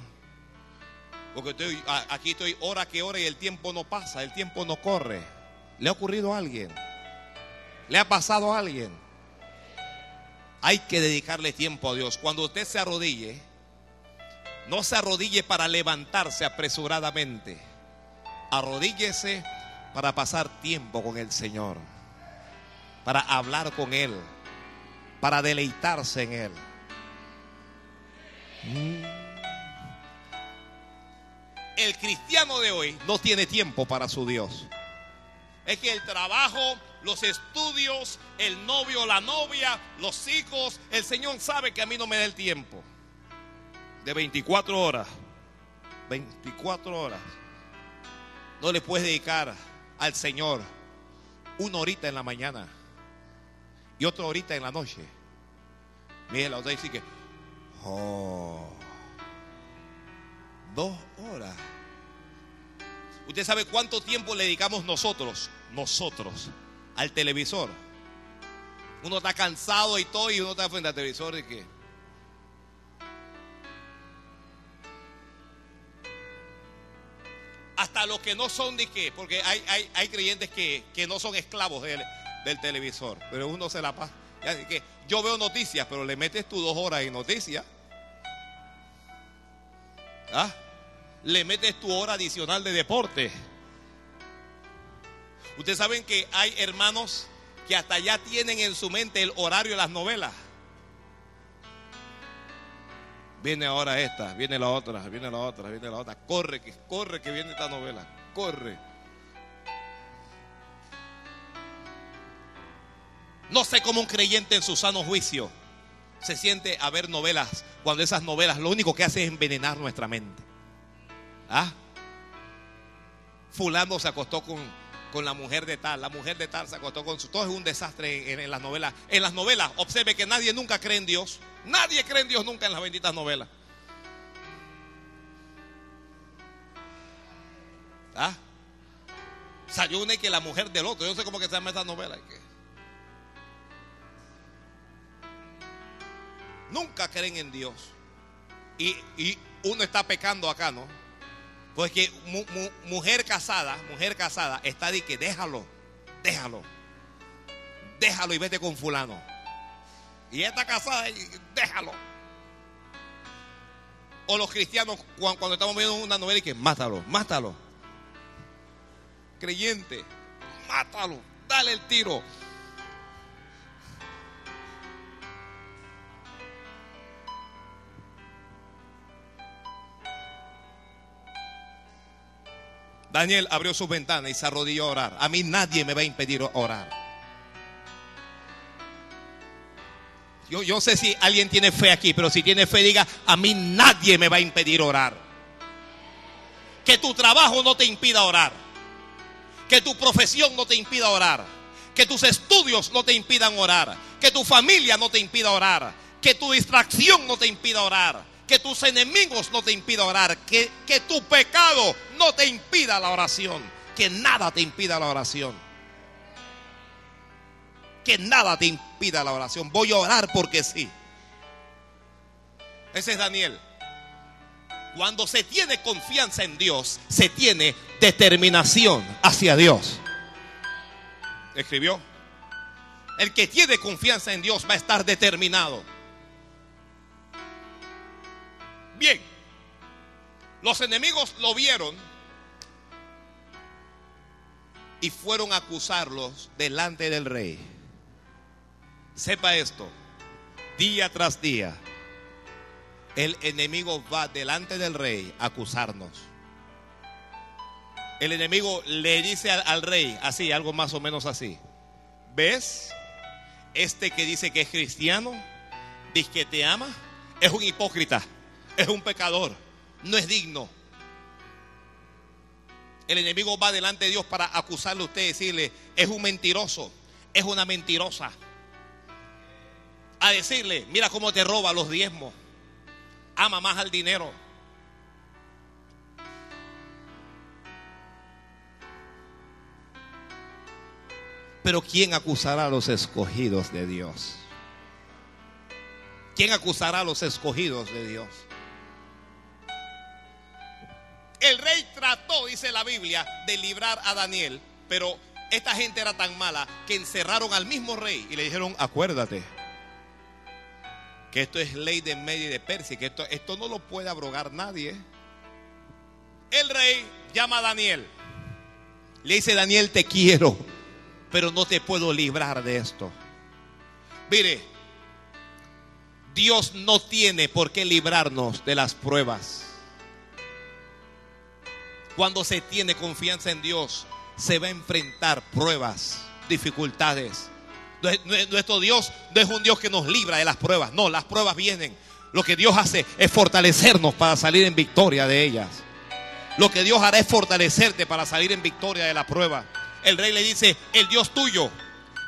Speaker 1: Porque estoy, aquí estoy hora que hora y el tiempo no pasa, el tiempo no corre. ¿Le ha ocurrido a alguien? ¿Le ha pasado a alguien? Hay que dedicarle tiempo a Dios. Cuando usted se arrodille, no se arrodille para levantarse apresuradamente. Arrodíllese para pasar tiempo con el Señor. Para hablar con Él para deleitarse en Él. Mm. El cristiano de hoy no tiene tiempo para su Dios. Es que el trabajo, los estudios, el novio, la novia, los hijos, el Señor sabe que a mí no me da el tiempo. De 24 horas. 24 horas. No le puedes dedicar al Señor una horita en la mañana y otra horita en la noche. Mire, la otra dice que, oh, dos horas. ¿Usted sabe cuánto tiempo le dedicamos nosotros, nosotros, al televisor? Uno está cansado y todo y uno está frente al televisor y que... Hasta los que no son de qué, porque hay, hay, hay creyentes que, que no son esclavos del, del televisor, pero uno se la pasa. yo veo noticias, pero le metes tú dos horas en noticias. ¿Ah? Le metes tu hora adicional de deporte. Ustedes saben que hay hermanos que hasta ya tienen en su mente el horario de las novelas. Viene ahora esta, viene la otra, viene la otra, viene la otra. Corre, que corre que viene esta novela. Corre. No sé cómo un creyente en su sano juicio se siente a ver novelas cuando esas novelas lo único que hacen es envenenar nuestra mente. ¿Ah? Fulano se acostó con, con, la mujer de tal, la mujer de tal se acostó con su... Todo es un desastre en, las novelas. En las novelas, observe que nadie nunca cree en Dios. Nadie cree en Dios nunca en las benditas novelas. ¿Ah? Una y que la mujer del otro. Yo no sé cómo se llama esa novela. Nunca creen en Dios. Y, uno está pecando acá, ¿no? Pues que mujer casada, mujer casada, está de que déjalo, déjalo, déjalo y vete con fulano. Y está casada, y déjalo. O los cristianos cuando, estamos viendo una novela y que mátalo, mátalo. Creyente, mátalo, dale el tiro. Daniel abrió su ventana y se arrodilló a orar. A mí nadie me va a impedir orar. Yo, yo sé si alguien tiene fe aquí, pero si tiene fe, diga, a mí nadie me va a impedir orar. Que tu trabajo no te impida orar. Que tu profesión no te impida orar. Que tus estudios no te impidan orar. Que tu familia no te impida orar. Que tu distracción no te impida orar que tus enemigos no te impidan orar, que, que tu pecado no te impida la oración, que nada te impida la oración. Que nada te impida la oración. Voy a orar porque sí. Ese es Daniel. Cuando se tiene confianza en Dios, se tiene determinación hacia Dios. Escribió. El que tiene confianza en Dios va a estar determinado. Bien, los enemigos lo vieron y fueron a acusarlos delante del rey. Sepa esto, día tras día, el enemigo va delante del rey a acusarnos. El enemigo le dice al, rey, así, algo más o menos así. ¿Ves? Este que dice que es cristiano, dice que te ama, es un hipócrita, es un pecador, no es digno. El enemigo va delante de Dios para acusarle a usted y decirle, es un mentiroso, es una mentirosa. A decirle, mira cómo te roba los diezmos, ama más al dinero. Pero ¿quién acusará a los escogidos de Dios? ¿Quién acusará a los escogidos de Dios? El rey trató, dice la Biblia, de librar a Daniel, pero esta gente era tan mala que encerraron al mismo rey y le dijeron, acuérdate, que esto es ley de Media y de Persia, que esto, esto no lo puede abrogar nadie. El rey llama a Daniel, le dice, Daniel, te quiero, pero no te puedo librar de esto. Mire, Dios no tiene por qué librarnos de las pruebas. Cuando se tiene confianza en Dios, se va a enfrentar pruebas, dificultades. Nuestro Dios no es un Dios que nos libra de las pruebas. No, las pruebas vienen. Lo que Dios hace es fortalecernos para salir en victoria de ellas. Lo que Dios hará es fortalecerte para salir en victoria de la prueba. El rey le dice, el Dios tuyo,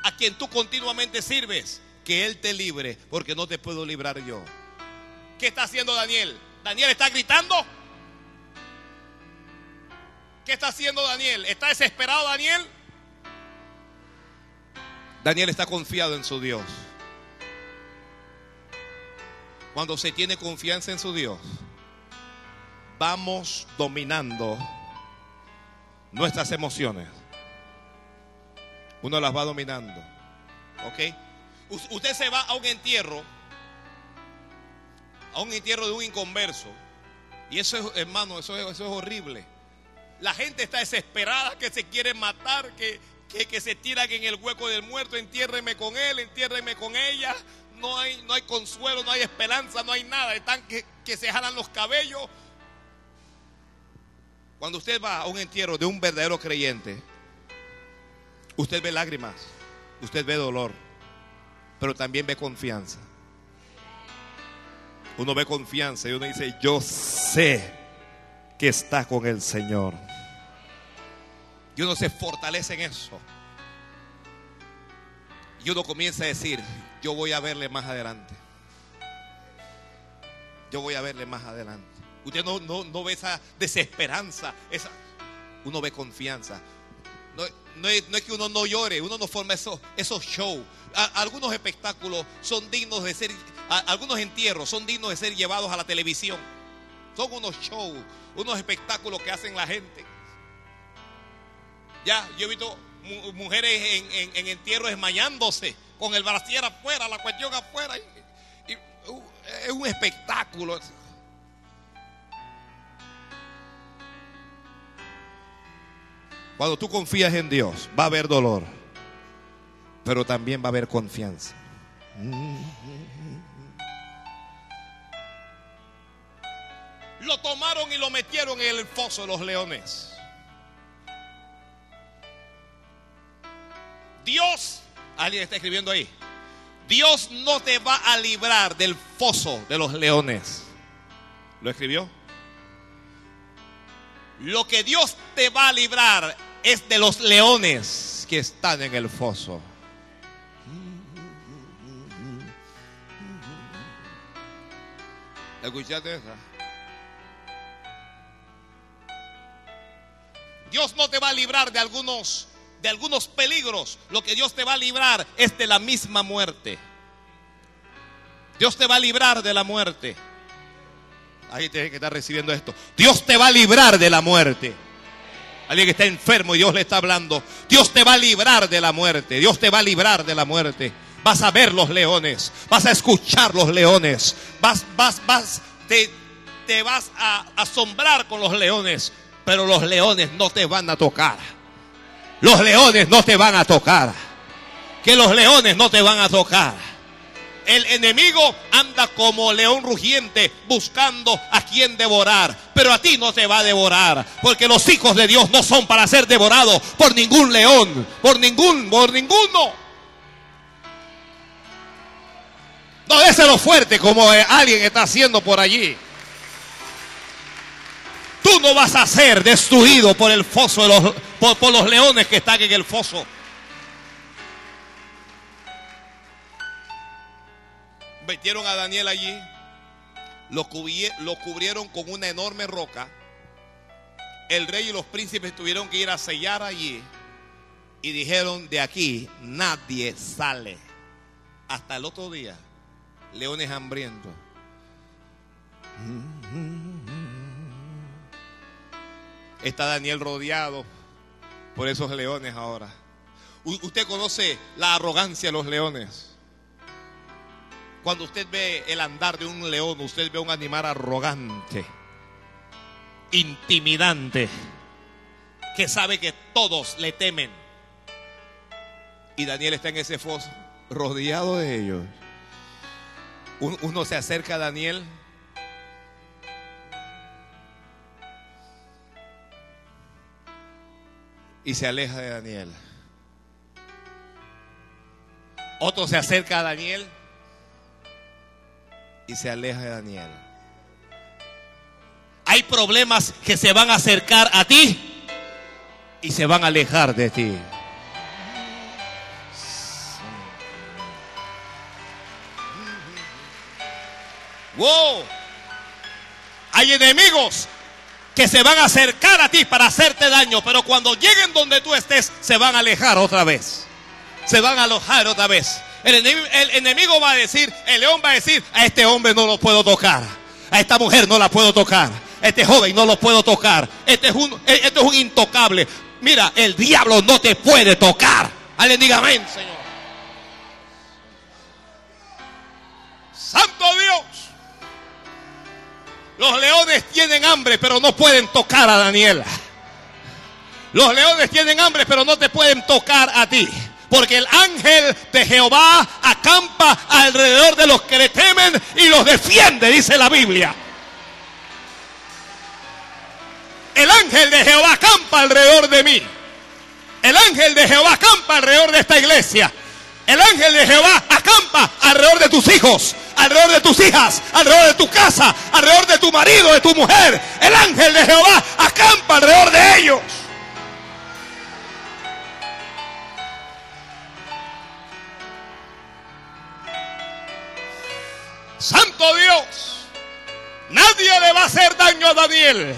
Speaker 1: a quien tú continuamente sirves, que Él te libre, porque no te puedo librar yo. ¿Qué está haciendo Daniel? Daniel está gritando. ¿Qué está haciendo Daniel? ¿Está desesperado Daniel? Daniel está confiado en su Dios. Cuando se tiene confianza en su Dios, vamos dominando nuestras emociones. Uno las va dominando. ¿Ok? Usted se va a un entierro, a un entierro de un inconverso. Y eso es, hermano, eso eso es horrible. La gente está desesperada, que se quiere matar, que, que, se tiran en el hueco del muerto. Entiérreme con él, entiérreme con ella. No hay, no hay consuelo, no hay esperanza, no hay nada. Están que, que se jalan los cabellos. Cuando usted va a un entierro de un verdadero creyente, usted ve lágrimas, usted ve dolor, pero también ve confianza. Uno ve confianza y uno dice, yo sé que está con el Señor. Y uno se fortalece en eso. Y uno comienza a decir, yo voy a verle más adelante. Yo voy a verle más adelante. Usted no, no, ve esa desesperanza, esa, uno ve confianza. No, es, que uno no llore, uno no forma esos, esos shows. algunos espectáculos son dignos de ser, algunos entierros son dignos de ser llevados a la televisión. Son unos shows, unos espectáculos que hacen la gente. Ya, yo he visto mujeres en, entierro desmayándose, con el brasier afuera, la cuestión afuera. Uh, es un espectáculo. Cuando tú confías en Dios, va a haber dolor, pero también va a haber confianza. Lo tomaron y lo metieron en el foso de los leones. Dios, alguien está escribiendo ahí, Dios no te va a librar del foso de los leones. ¿Lo escribió? Lo que Dios te va a librar es de los leones que están en el foso. ¿Escuchaste eso? Dios no te va a librar de algunos de algunos peligros. Lo que Dios te va a librar es de la misma muerte. Dios te va a librar de la muerte. Ahí tiene que estar recibiendo esto. Dios te va a librar de la muerte. Alguien que está enfermo y Dios le está hablando. Dios te va a librar de la muerte. Dios te va a librar de la muerte. Vas a ver los leones. Vas a escuchar los leones. Vas, vas, vas. Te, te vas a asombrar con los leones, pero los leones no te van a tocar. Los leones no te van a tocar. Que los leones no te van a tocar. El enemigo anda como león rugiente buscando a quien devorar. Pero a ti no te va a devorar. Porque los hijos de Dios no son para ser devorados por ningún león. Por ningún, por ninguno. No déselo fuerte como eh, alguien está haciendo por allí. Tú no vas a ser destruido por el foso de los, por, los leones que están en el foso. Metieron a Daniel allí, lo, lo cubrieron con una enorme roca. El rey y los príncipes tuvieron que ir a sellar allí y dijeron, de aquí nadie sale. Hasta el otro día, leones hambrientos. Está Daniel rodeado por esos leones ahora. Usted conoce la arrogancia de los leones. Cuando usted ve el andar de un león, usted ve un animal arrogante, intimidante, que sabe que todos le temen. Y Daniel está en ese foso, rodeado de ellos. Un- Uno se acerca a Daniel. Y se aleja de Daniel. Otro se acerca a Daniel y se aleja de Daniel. Hay problemas que se van a acercar a ti y se van a alejar de ti. Wow. Hay enemigos que se van a acercar a ti para hacerte daño, pero cuando lleguen donde tú estés, se van a alejar otra vez. Se van a alojar otra vez. El enemigo, el enemigo va a decir, el león va a decir, a este hombre no lo puedo tocar. A esta mujer no la puedo tocar. A este joven no lo puedo tocar. Este es un, eh, este es un intocable. Mira, el diablo no te puede tocar. Alguien diga amén, Señor. Santo Dios. Los leones tienen hambre, pero no pueden tocar a Daniel. Los leones tienen hambre, pero no te pueden tocar a ti. Porque el ángel de Jehová acampa alrededor de los que le temen y los defiende, dice la Biblia. El ángel de Jehová acampa alrededor de mí. El ángel de Jehová acampa alrededor de esta iglesia. El ángel de Jehová acampa alrededor de tus hijos, alrededor de tus hijas, alrededor de tu casa, alrededor de tu marido, de tu mujer. El ángel de Jehová acampa alrededor de ellos. Santo Dios, nadie le va a hacer daño a Daniel.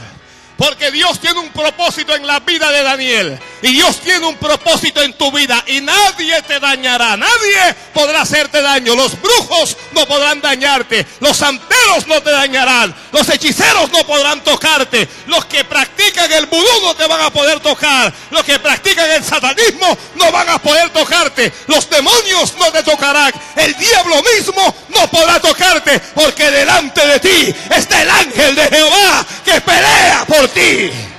Speaker 1: Porque Dios tiene un propósito en la vida de Daniel. Y Dios tiene un propósito en tu vida. Y nadie te dañará. Nadie podrá hacerte daño. Los brujos no podrán dañarte. Los santeros no te dañarán. Los hechiceros no podrán tocarte. Los que practican el vudú no te van a poder tocar. Los que practican el satanismo no van a poder tocarte. Los demonios no te tocarán. El diablo mismo no podrá tocarte. Porque delante de ti está el ángel de Jehová que pelea por ti.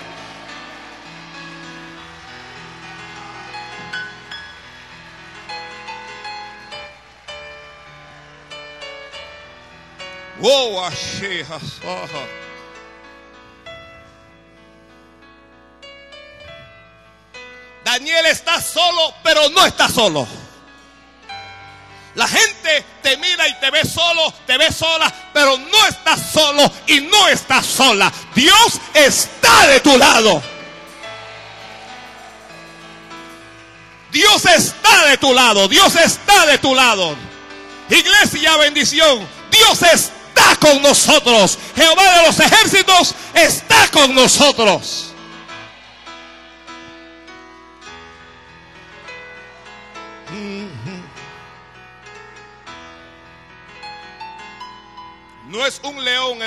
Speaker 1: Daniel está solo, pero no está solo. La gente te mira y te ve solo, te ve sola, pero no estás solo y no estás sola. Dios está de tu lado. Dios está de tu lado, Dios está de tu lado. Iglesia, bendición. Dios está con nosotros. Jehová de los ejércitos está con nosotros.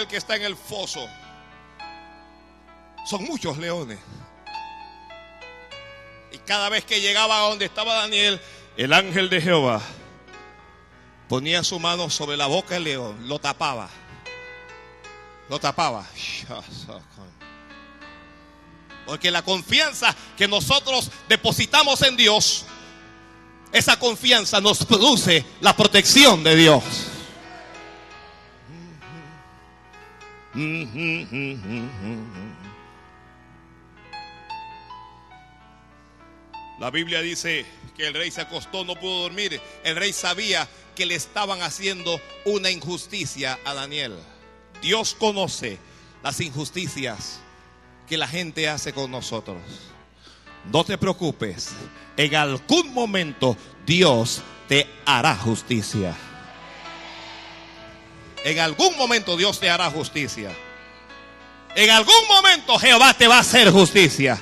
Speaker 1: Que está en el foso. Son muchos leones. Y cada vez que llegaba a donde estaba Daniel, el ángel de Jehová ponía su mano sobre la boca del león, lo tapaba. Lo tapaba. Porque la confianza que nosotros depositamos en Dios, esa confianza nos produce la protección de Dios. La Biblia dice que el rey se acostó, no pudo dormir. El rey sabía que le estaban haciendo una injusticia a Daniel. Dios conoce las injusticias que la gente hace con nosotros. No te preocupes, en algún momento Dios te hará justicia. En algún momento Dios te hará justicia. En algún momento Jehová te va a hacer justicia.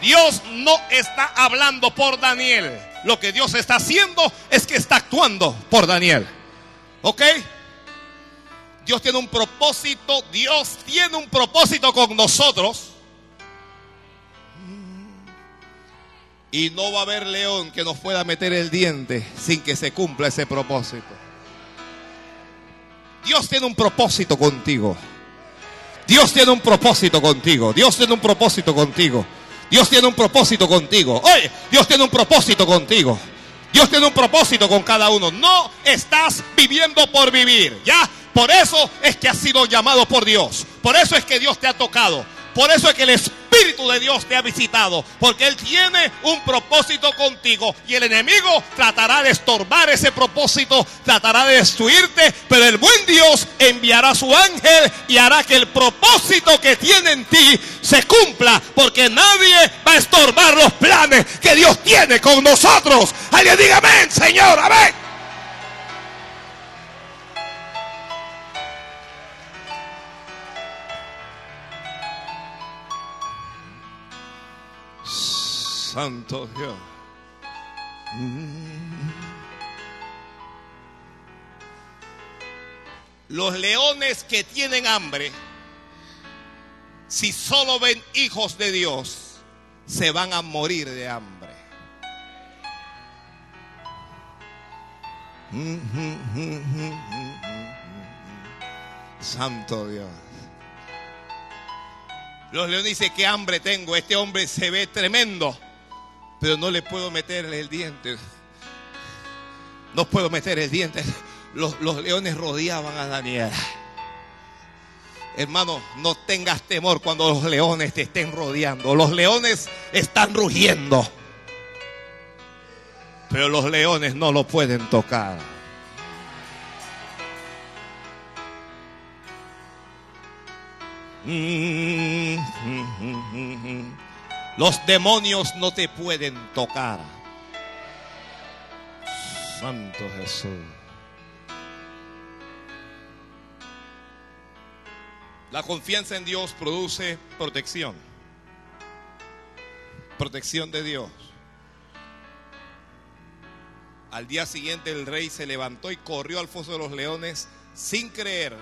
Speaker 1: Dios no está hablando por Daniel. Lo que Dios está haciendo es que está actuando por Daniel. ¿Ok? Dios tiene un propósito, Dios tiene un propósito con nosotros. Y no va a haber león que nos pueda meter el diente sin que se cumpla ese propósito. Dios tiene un propósito contigo. Dios tiene un propósito contigo. Dios tiene un propósito contigo. Dios tiene un propósito contigo. Oye, Dios tiene un propósito contigo. Dios tiene un propósito con cada uno. No estás viviendo por vivir. Ya, por eso es que has sido llamado por Dios. Por eso es que Dios te ha tocado. Por eso es que el Espíritu de Dios te ha visitado. Porque Él tiene un propósito contigo. Y el enemigo tratará de estorbar ese propósito. Tratará de destruirte. Pero el buen Dios enviará su ángel y hará que el propósito que tiene en ti se cumpla. Porque nadie va a estorbar los planes que Dios tiene con nosotros. Alguien diga amén, Señor. Amén. Santo Dios. Los leones que tienen hambre, si solo ven hijos de Dios, se van a morir de hambre. Santo Dios. Los leones dicen, qué hambre tengo, este hombre se ve tremendo pero no le puedo meter el diente. No puedo meter el diente. Los, leones rodeaban a Daniel. Hermano, no tengas temor cuando los leones te estén rodeando. Los leones están rugiendo. Pero los leones no lo pueden tocar. Mm, mm, mm, los demonios no te pueden tocar. Santo Jesús. La confianza en Dios produce protección. Protección de Dios. Al día siguiente el rey se levantó y corrió al foso de los leones sin creer,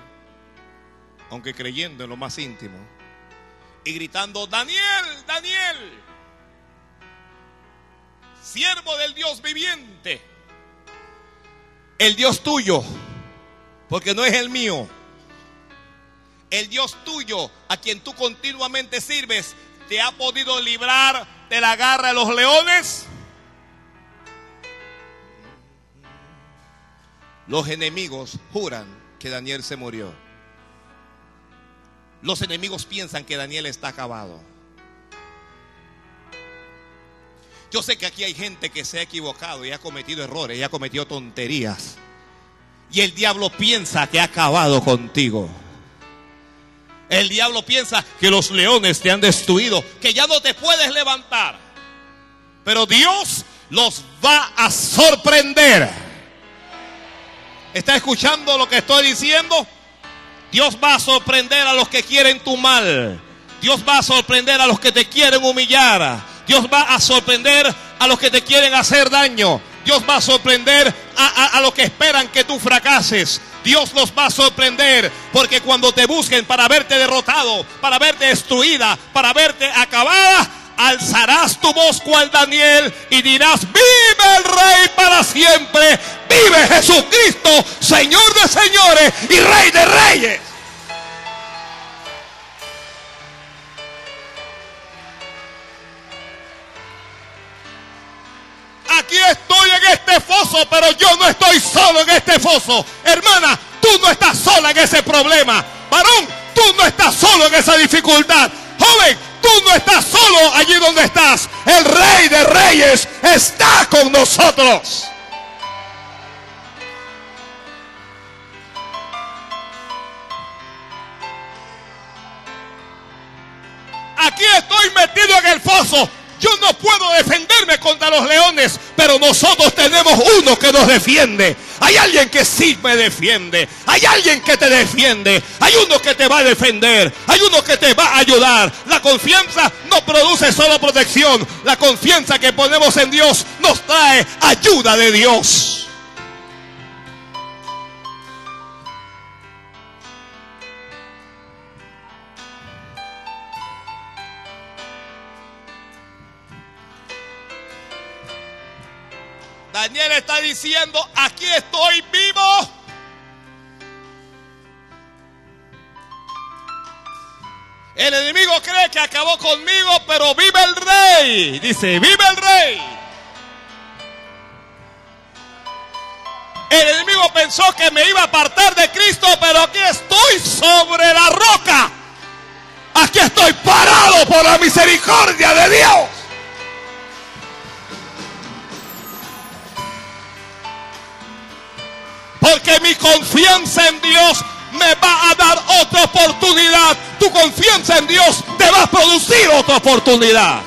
Speaker 1: aunque creyendo en lo más íntimo y gritando, Daniel, Daniel, siervo del Dios viviente, el Dios tuyo, porque no es el mío, el Dios tuyo a quien tú continuamente sirves, te ha podido librar de la garra de los leones. Los enemigos juran que Daniel se murió. Los enemigos piensan que Daniel está acabado. Yo sé que aquí hay gente que se ha equivocado y ha cometido errores y ha cometido tonterías. Y el diablo piensa que ha acabado contigo. El diablo piensa que los leones te han destruido, que ya no te puedes levantar. Pero Dios los va a sorprender. ¿Está escuchando lo que estoy diciendo? Dios va a sorprender a los que quieren tu mal. Dios va a sorprender a los que te quieren humillar. Dios va a sorprender a los que te quieren hacer daño. Dios va a sorprender a, los que esperan que tú fracases. Dios los va a sorprender porque cuando te busquen para verte derrotado, para verte destruida, para verte acabada, alzarás tu voz cual Daniel y dirás, vive el rey para siempre, vive Jesucristo, Señor de señores y Rey de reyes. Aquí estoy en este foso, pero yo no estoy solo en este foso. Hermana, tú no estás sola en ese problema. Varón, tú no estás solo en esa dificultad. Joven, tú no estás solo allí donde estás. El rey de reyes está con nosotros. Aquí estoy metido en el foso. Yo no puedo defenderme contra los leones, pero nosotros tenemos uno que nos defiende. Hay alguien que sí me defiende. Hay alguien que te defiende. Hay uno que te va a defender. Hay uno que te va a ayudar. La confianza no produce solo protección. La confianza que ponemos en Dios nos trae ayuda de Dios. Daniel está diciendo, aquí estoy vivo. El enemigo cree que acabó conmigo, pero vive el rey. Dice, vive el rey. El enemigo pensó que me iba a apartar de Cristo, pero aquí estoy sobre la roca. Aquí estoy parado por la misericordia de Dios. Porque mi confianza en Dios me va a dar otra oportunidad. Tu confianza en Dios te va a producir otra oportunidad.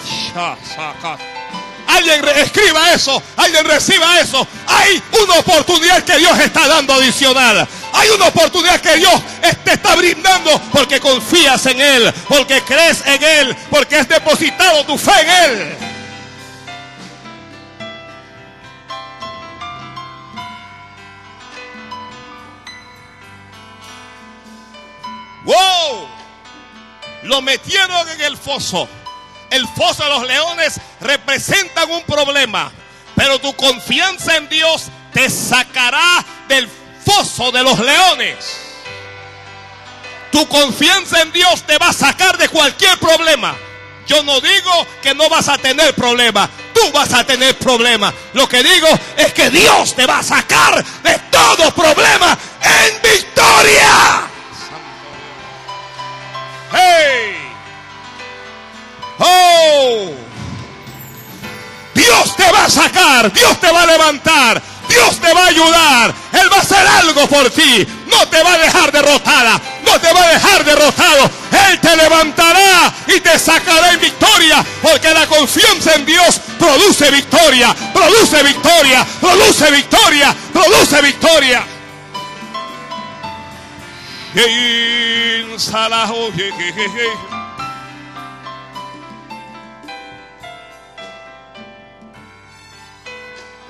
Speaker 1: Alguien escriba eso, alguien reciba eso. Hay una oportunidad que Dios está dando adicional. Hay una oportunidad que Dios te está brindando porque confías en Él, porque crees en Él, porque has depositado tu fe en Él. Lo metieron en el foso. El foso de los leones representan un problema. Pero tu confianza en Dios te sacará del foso de los leones. Tu confianza en Dios te va a sacar de cualquier problema. Yo no digo que no vas a tener problema. Tú vas a tener problema. Lo que digo es que Dios te va a sacar de todo problema en victoria. ¡Hey! ¡Oh! Dios te va a sacar, Dios te va a levantar, Dios te va a ayudar, Él va a hacer algo por ti, no te va a dejar derrotada, no te va a dejar derrotado, Él te levantará y te sacará en victoria, porque la confianza en Dios produce victoria, produce victoria, produce victoria, produce victoria.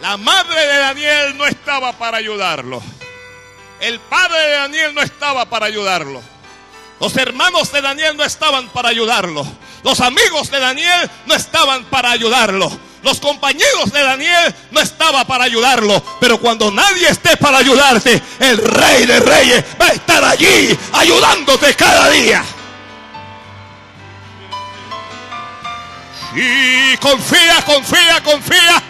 Speaker 1: La madre de Daniel no estaba para ayudarlo. El padre de Daniel no estaba para ayudarlo. Los hermanos de Daniel no estaban para ayudarlo. Los amigos de Daniel no estaban para ayudarlo. Los compañeros de Daniel no estaban para ayudarlo. Pero cuando nadie esté para ayudarte, el rey de reyes va a estar allí ayudándote cada día. Y confía, confía, confía.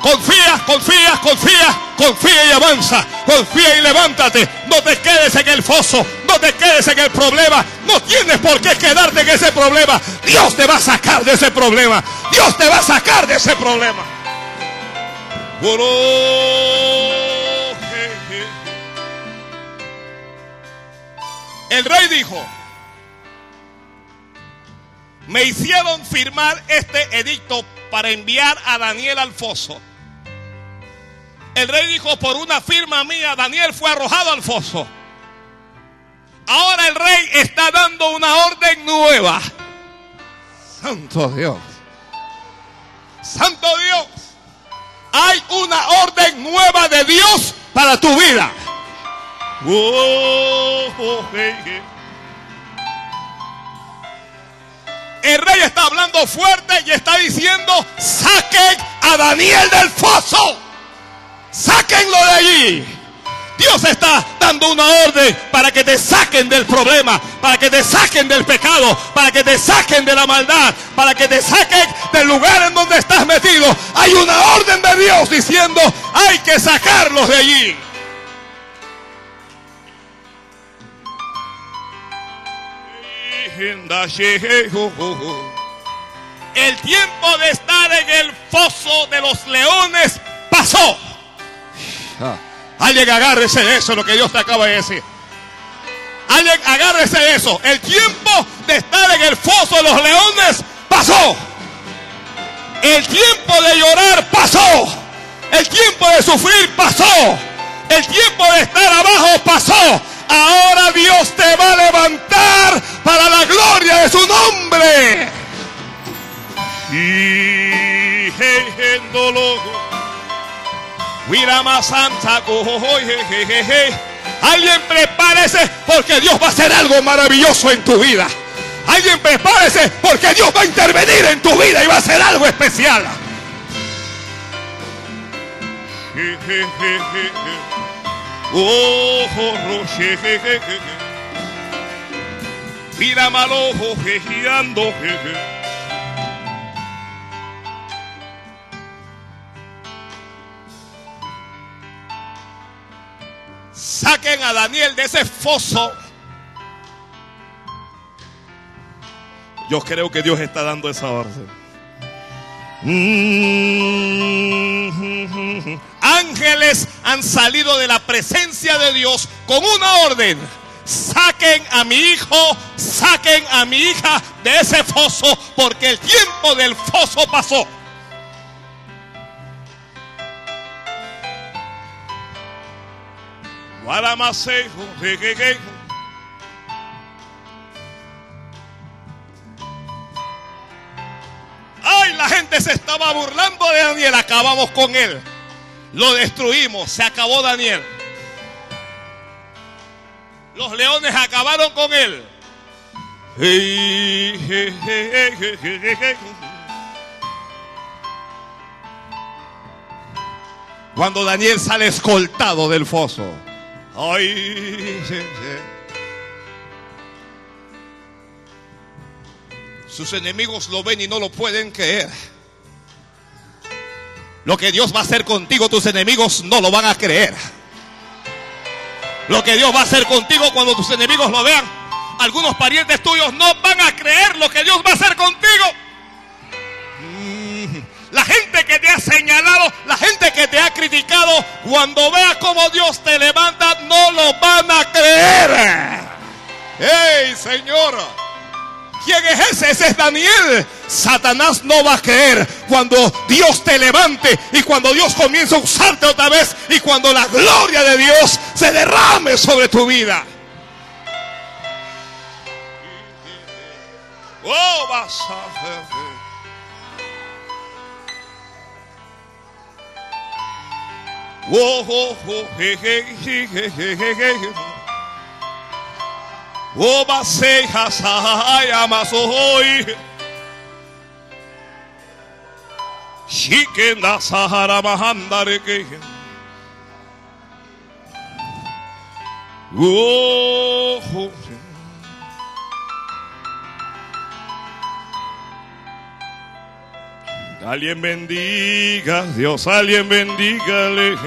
Speaker 1: Confía, confía, confía, confía y avanza. Confía y levántate. No te quedes en el foso. No te quedes en el problema. No tienes por qué quedarte en ese problema. Dios te va a sacar de ese problema. Dios te va a sacar de ese problema. El rey dijo, me hicieron firmar este edicto para enviar a Daniel al foso. El rey dijo, por una firma mía, Daniel fue arrojado al foso. Ahora el rey está dando una orden nueva. Santo Dios. Santo Dios. Hay una orden nueva de Dios para tu vida. El rey está hablando fuerte y está diciendo, saquen a Daniel del foso. Sáquenlo de allí. Dios está dando una orden para que te saquen del problema, para que te saquen del pecado, para que te saquen de la maldad, para que te saquen del lugar en donde estás metido. Hay una orden de Dios diciendo, hay que sacarlos de allí. El tiempo de estar en el foso de los leones pasó. Ah. Alguien agárrese de eso, lo que Dios te acaba de decir. Alguien agárrese de eso. El tiempo de estar en el foso de los leones pasó. El tiempo de llorar pasó. El tiempo de sufrir pasó. El tiempo de estar abajo pasó. Ahora Dios te va a levantar para la gloria de su nombre. Y Santa, Alguien prepárese porque Dios va a hacer algo maravilloso en tu vida. Alguien prepárese porque Dios va a intervenir en tu vida y va a hacer algo especial. Mira malo, jejeando, Saquen a Daniel de ese foso. Yo creo que Dios está dando esa orden. Ángeles han salido de la presencia de Dios con una orden. Saquen a mi hijo, saquen a mi hija de ese foso porque el tiempo del foso pasó. Se estaba burlando de Daniel. Acabamos con él. Lo destruimos. Se acabó Daniel. Los leones acabaron con él. Cuando Daniel sale escoltado del foso. Sus enemigos lo ven y no lo pueden creer. Lo que Dios va a hacer contigo, tus enemigos no lo van a creer. Lo que Dios va a hacer contigo cuando tus enemigos lo vean, algunos parientes tuyos no van a creer lo que Dios va a hacer contigo. La gente que te ha señalado, la gente que te ha criticado, cuando vea cómo Dios te levanta, no lo van a creer. ¡Ey, Señor! ¿Quién es ese? Ese es Daniel. Satanás no va a creer cuando Dios te levante y cuando Dios comienza a usarte otra vez y cuando la gloria de Dios se derrame sobre tu vida. Oh, vas a ho, hey, hey, hey, hey, Oh, basei, hasai, amasohoi. Shikenda sahara mahandare ke. Oh. Alguien bendiga, Dios, alguien bendígale.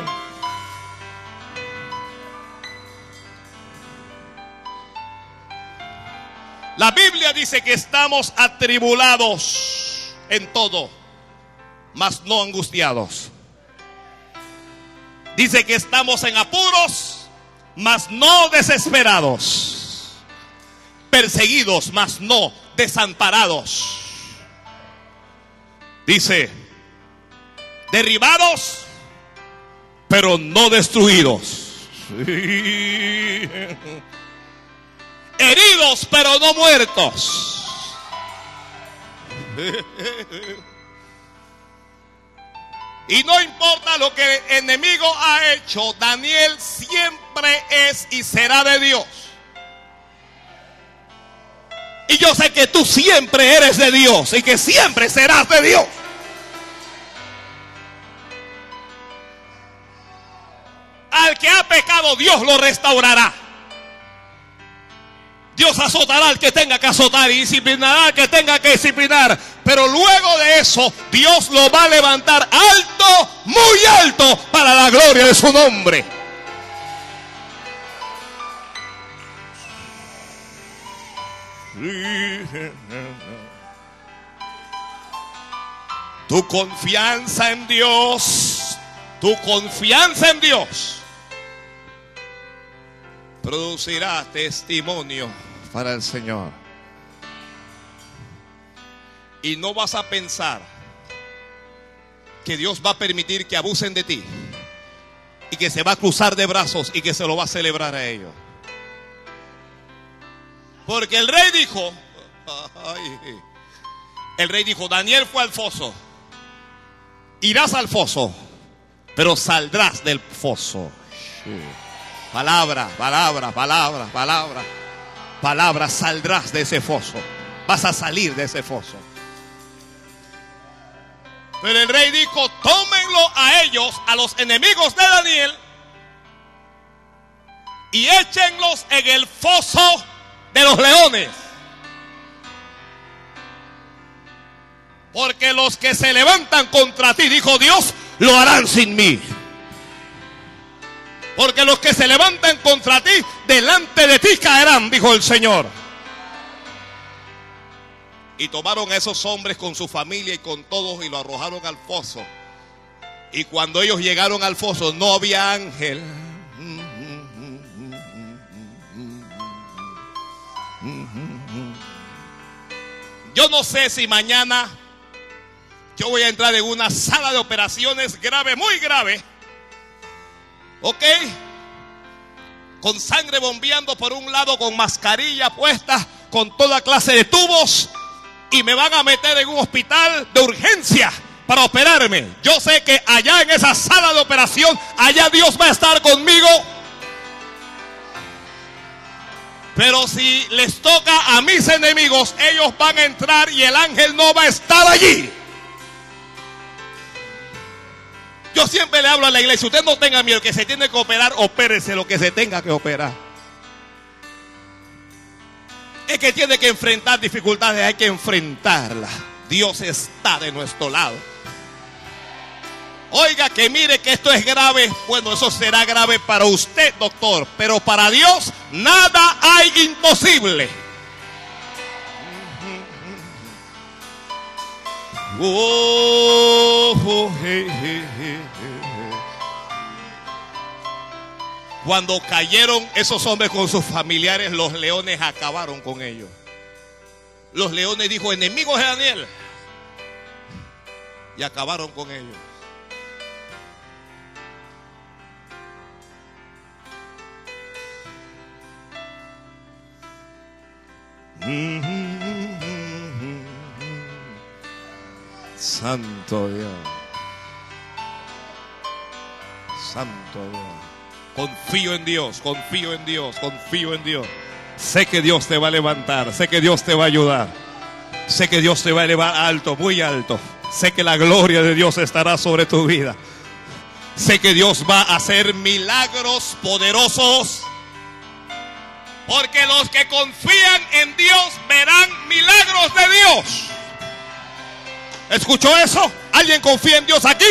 Speaker 1: La Biblia dice que estamos atribulados en todo, mas no angustiados. Dice que estamos en apuros, mas no desesperados. Perseguidos, mas no desamparados Dice, derribados, pero no destruidos. Heridos, pero no muertos. Y no importa lo que el enemigo ha hecho, Daniel siempre es y será de Dios. Y yo sé que tú siempre eres de Dios y que siempre serás de Dios. al que ha pecado, Dios lo restaurará. Dios azotará al que tenga que azotar y disciplinará al que tenga que disciplinar. Pero luego de eso, Dios lo va a levantar alto, muy alto, para la gloria de su nombre. Tu confianza en Dios, tu confianza en Dios producirá testimonio para el Señor. Y no vas a pensar que Dios va a permitir que abusen de ti y que se va a cruzar de brazos y que se lo va a celebrar a ellos. Porque el rey dijo, el rey dijo, Daniel fue al foso, irás al foso, pero saldrás del foso. Palabra, palabra, palabra, palabra, palabra, saldrás de ese foso. Vas a salir de ese foso. Pero el rey dijo, tómenlo a ellos, a los enemigos de Daniel, y échenlos en el foso de los leones. Porque los que se levantan contra ti, dijo Dios, lo harán sin mí. Porque los que se levantan contra ti, delante de ti caerán, dijo el Señor. Y tomaron a esos hombres con su familia y con todos y lo arrojaron al foso. Y cuando ellos llegaron al foso no había ángel. Yo no sé si mañana yo voy a entrar en una sala de operaciones grave, muy grave. ¿Ok? Con sangre bombeando por un lado, con mascarilla puesta, con toda clase de tubos. Y me van a meter en un hospital de urgencia para operarme. Yo sé que allá en esa sala de operación, allá Dios va a estar conmigo. Pero si les toca a mis enemigos, ellos van a entrar y el ángel no va a estar allí. Yo siempre le hablo a la iglesia, usted no tenga miedo, que se tiene que operar, opérese lo que se tenga que operar. Es que tiene que enfrentar dificultades, hay que enfrentarlas. Dios está de nuestro lado. Oiga, que mire que esto es grave. Bueno, eso será grave para usted, doctor. Pero para Dios nada hay imposible. Oh, Cuando cayeron esos hombres con sus familiares, los leones acabaron con ellos. Los leones dijo, enemigos de Daniel. Y acabaron con ellos. Santo Dios. Santo Dios. Confío en Dios, confío en Dios, confío en Dios. Sé que Dios te va a levantar, sé que Dios te va a ayudar. Sé que Dios te va a elevar alto, muy alto. Sé que la gloria de Dios estará sobre tu vida. Sé que Dios va a hacer milagros poderosos. Porque los que confían en Dios verán milagros de Dios. ¿Escuchó eso? ¿Alguien confía en Dios aquí?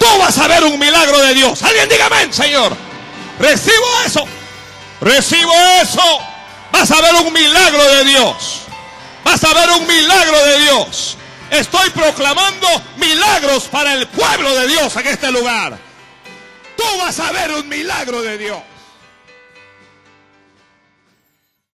Speaker 1: Tú vas a ver un milagro de Dios. Alguien dígame, Señor. Recibo eso. Recibo eso. Vas a ver un milagro de Dios. Vas a ver un milagro de Dios. Estoy proclamando milagros para el pueblo de Dios en este lugar. Tú vas a ver un milagro de Dios.